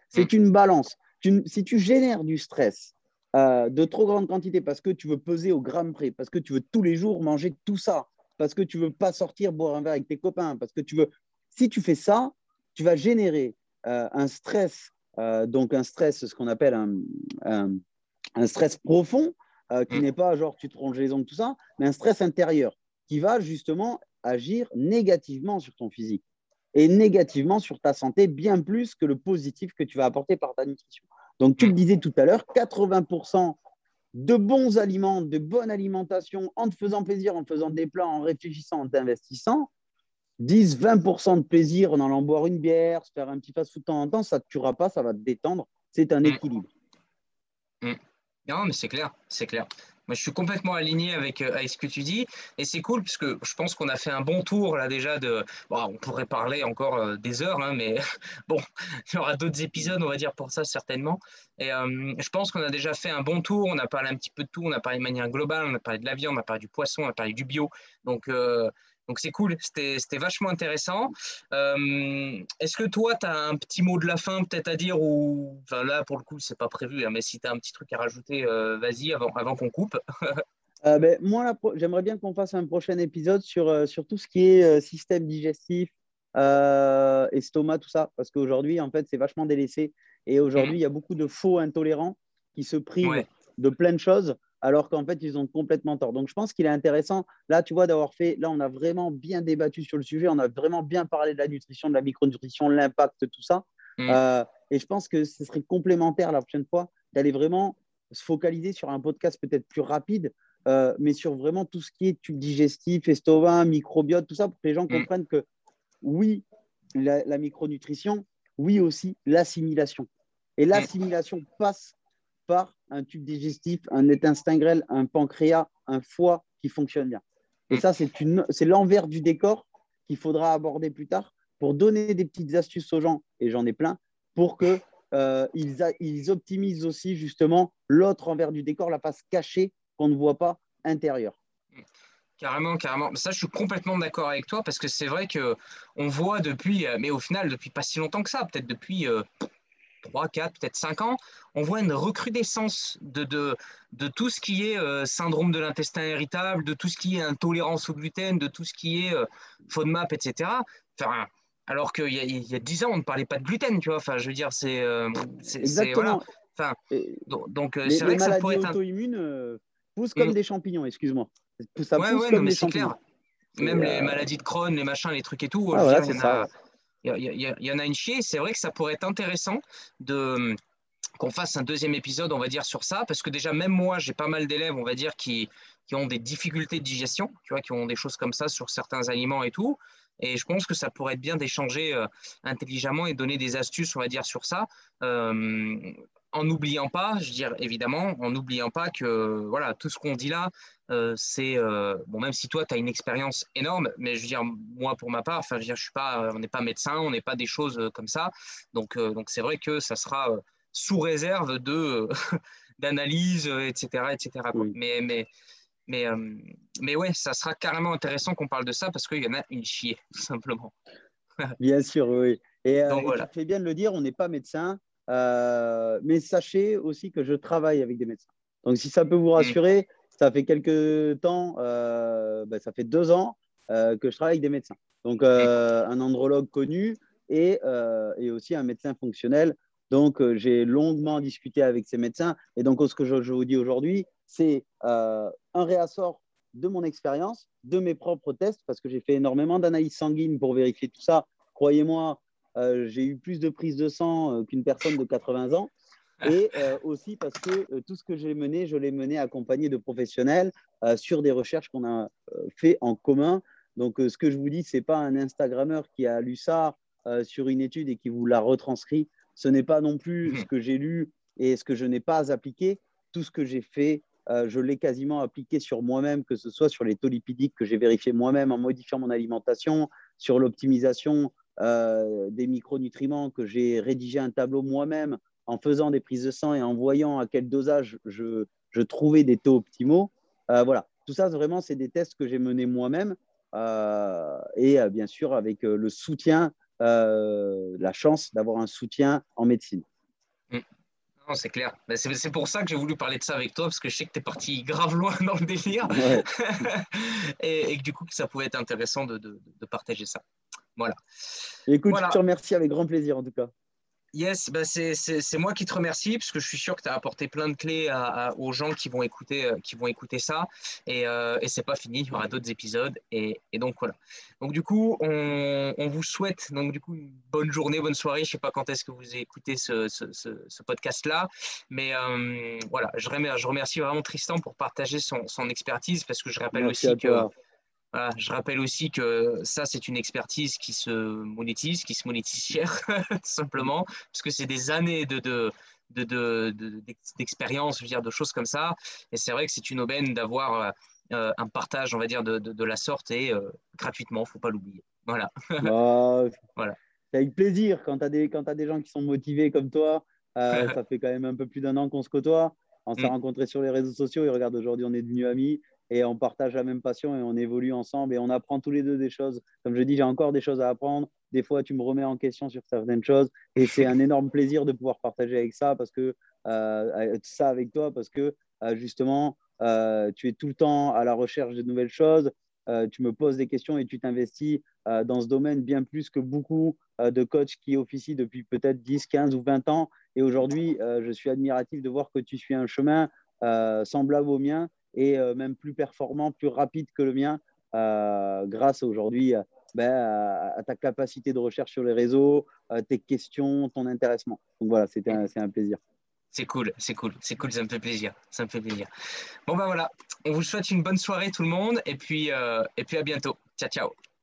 C'est mm. une balance. si tu génères du stress euh, de trop grande quantité parce que tu veux peser au gramme près, parce que tu veux tous les jours manger tout ça, parce que tu veux pas sortir boire un verre avec tes copains, parce que tu veux. Si tu fais ça, tu vas générer un stress euh, donc un stress, ce qu'on appelle un, un, stress profond, euh, qui mm. n'est pas genre tu te ronges les ongles, tout ça, mais un stress intérieur qui va justement agir négativement sur ton physique et négativement sur ta santé, bien plus que le positif que tu vas apporter par ta nutrition. Donc tu le mm. disais tout à l'heure, 80% de bons aliments, de bonne alimentation, en te faisant plaisir, en faisant des plans, en réfléchissant, en t'investissant, 10-20% de plaisir en allant boire une bière, se faire un petit fast-food de temps en temps, ça ne te tuera pas, ça va te détendre. C'est un mm. équilibre. Mm. Non, mais c'est clair, c'est clair. Moi, je suis complètement aligné avec, euh, avec ce que tu dis. Et c'est cool parce que je pense qu'on a fait un bon tour là déjà de. Bon, on pourrait parler encore euh, des heures, hein, mais bon, il y aura d'autres épisodes, on va dire, pour ça certainement. Et euh, je pense qu'on a déjà fait un bon tour. On a parlé un petit peu de tout. On a parlé de manière globale. On a parlé de la viande, on a parlé du poisson, on a parlé du bio. Donc, donc c'est cool, c'était vachement intéressant. Euh, est-ce que toi, tu as un petit mot de la fin peut-être à dire ou enfin, là pour le coup, c'est pas prévu, hein, mais si tu as un petit truc à rajouter, euh, vas-y avant, avant qu'on coupe. Euh, ben, moi, j'aimerais bien qu'on fasse un prochain épisode sur, sur tout ce qui est système digestif, estomac, tout ça, parce qu'aujourd'hui, en fait, c'est vachement délaissé. Et aujourd'hui, mmh. il y a beaucoup de faux intolérants qui se privent de plein de choses alors qu'en fait, ils ont complètement tort. Donc, je pense qu'il est intéressant, là, tu vois, d'avoir fait, là, on a vraiment bien débattu sur le sujet, on a vraiment bien parlé de la nutrition, de la micronutrition, l'impact, tout ça. Mm. Euh, et je pense que ce serait complémentaire la prochaine fois d'aller vraiment se focaliser sur un podcast peut-être plus rapide, euh, mais sur vraiment tout ce qui est tube digestif, estomac, microbiote, tout ça, pour que les gens mm. comprennent que oui, la micronutrition, oui aussi l'assimilation. Et l'assimilation passe par un tube digestif, un intestin grêle, un pancréas, un foie qui fonctionne bien. Et ça, c'est l'envers du décor qu'il faudra aborder plus tard pour donner des petites astuces aux gens, et j'en ai plein, pour qu'ils euh, ils optimisent aussi justement l'autre envers du décor, la face cachée qu'on ne voit pas intérieure. Carrément, carrément. Ça, je suis complètement d'accord avec toi parce que c'est vrai que on voit depuis, mais au final, depuis pas si longtemps que ça, peut-être depuis euh, 3, 4, peut-être 5 ans, on voit une recrudescence de, de, de tout ce qui est euh, syndrome de l'intestin irritable, de tout ce qui est intolérance au gluten, de tout ce qui est euh, FODMAP, etc. Enfin, alors qu'il y, y, a 10 ans, on ne parlait pas de gluten, tu vois. Enfin, je veux dire, c'est. Euh, Exactement. Enfin, donc, c'est vrai que ça pourrait être. auto-immunes poussent comme mm. des champignons, excuse-moi. Ça pousse comme des champignons. Clair. Même les maladies de Crohn, les machins, les trucs et tout. Ah, c'est ça il y, en a une chier. C'est vrai que ça pourrait être intéressant de qu'on fasse un deuxième épisode, on va dire, sur ça, parce que déjà, même moi, j'ai pas mal d'élèves, on va dire, qui, qui ont des difficultés de digestion, tu vois, qui ont des choses comme ça sur certains aliments et tout. Et je pense que ça pourrait être bien d'échanger intelligemment et donner des astuces, on va dire, sur ça en n'oubliant pas, je veux dire évidemment, en n'oubliant pas que voilà, tout ce qu'on dit là, euh, c'est euh, bon, même si toi tu as une expérience énorme, mais je veux dire, moi pour ma part, enfin, je veux dire, je suis pas, on n'est pas médecin, on n'est pas des choses euh, comme ça, donc donc c'est vrai que ça sera sous réserve de d'analyse, etc., etc. Mais mais mais mais ouais, ça sera carrément intéressant qu'on parle de ça parce qu'il y en a une chier, tout simplement. Bien sûr, oui. Et, donc, voilà. tu fais bien de le dire, on n'est pas médecin. Euh, mais sachez aussi que je travaille avec des médecins. Donc, si ça peut vous mm. rassurer, ça fait quelques temps, euh, ben, ça fait deux ans euh, que je travaille avec des médecins. Donc, mm. un andrologue connu et, et, aussi un médecin fonctionnel. Donc, j'ai longuement discuté avec ces médecins. Et donc, ce que je, je vous dis aujourd'hui, c'est un réassort de mon expérience, de mes propres tests, parce que j'ai fait énormément d'analyses sanguines pour vérifier tout ça. Croyez-moi, j'ai eu plus de prises de sang euh, qu'une personne de 80 ans. Et euh, aussi parce que tout ce que j'ai mené, je l'ai mené accompagné de professionnels sur des recherches qu'on a fait en commun. Donc, ce que je vous dis, ce n'est pas un Instagrammeur qui a lu ça sur une étude et qui vous l'a retranscrit. Ce n'est pas non plus ce que j'ai lu et ce que je n'ai pas appliqué. Tout ce que j'ai fait, je l'ai quasiment appliqué sur moi-même, que ce soit sur les taux lipidiques que j'ai vérifié moi-même en modifiant mon alimentation, sur l'optimisation euh, des micronutriments, que j'ai rédigé un tableau moi-même en faisant des prises de sang et en voyant à quel dosage je, trouvais des taux optimaux. Euh, voilà, tout ça, vraiment, c'est des tests que j'ai menés moi-même euh, et bien sûr avec le soutien, la chance d'avoir un soutien en médecine. Mm. c'est clair. C'est pour ça que j'ai voulu parler de ça avec toi, parce que je sais que tu es parti grave loin dans le délire. et, que du coup, ça pouvait être intéressant de partager ça. Voilà. Écoute, je te remercie avec grand plaisir en tout cas. Yes, bah c'est moi qui te remercie parce que je suis sûr que tu as apporté plein de clés aux gens qui vont écouter, euh, qui vont écouter ça. Et, euh, et c'est pas fini, il y aura d'autres épisodes. Et, et, donc voilà. Donc du coup, on, on, vous souhaite donc du coup une bonne journée, bonne soirée. Je sais pas quand est-ce que vous écoutez ce, ce, ce, podcast-là, mais euh, voilà, je remercie, je remercie, vraiment Tristan pour partager son, son expertise parce que je rappelle aussi que je rappelle aussi que ça, c'est une expertise qui se monétise, qui se monétise cher, tout simplement, parce que c'est des années de, de, d'expérience, de, de, de choses comme ça. Et c'est vrai que c'est une aubaine d'avoir euh, un partage, on va dire, de, la sorte et euh, gratuitement, il ne faut pas l'oublier. Voilà. Bah, voilà. C'est avec plaisir quand tu as, des, as des gens qui sont motivés comme toi. Euh, ça fait quand même un peu plus d'un an qu'on se côtoie. On s'est mm. rencontrés sur les réseaux sociaux et regarde, aujourd'hui, on est devenus amis et on partage la même passion et on évolue ensemble et on apprend tous les deux des choses. Comme je dis, j'ai encore des choses à apprendre. Des fois, tu me remets en question sur certaines choses et c'est un énorme plaisir de pouvoir partager avec ça parce que euh, ça avec toi parce que euh, justement, euh, tu es tout le temps à la recherche de nouvelles choses. tu me poses des questions et tu t'investis dans ce domaine bien plus que beaucoup de coachs qui officient depuis peut-être 10, 15 ou 20 ans. Et aujourd'hui, je suis admiratif de voir que tu suis un chemin semblable au mien et euh, même plus performant, plus rapide que le mien, euh, grâce aujourd'hui euh, ben, à, ta capacité de recherche sur les réseaux, tes questions, ton intéressement. Donc voilà, c'est un plaisir. C'est cool, c'est cool, c'est cool, ça me fait plaisir, ça me fait plaisir. Bon ben voilà, on vous souhaite une bonne soirée tout le monde et puis, et puis à bientôt. Ciao, ciao.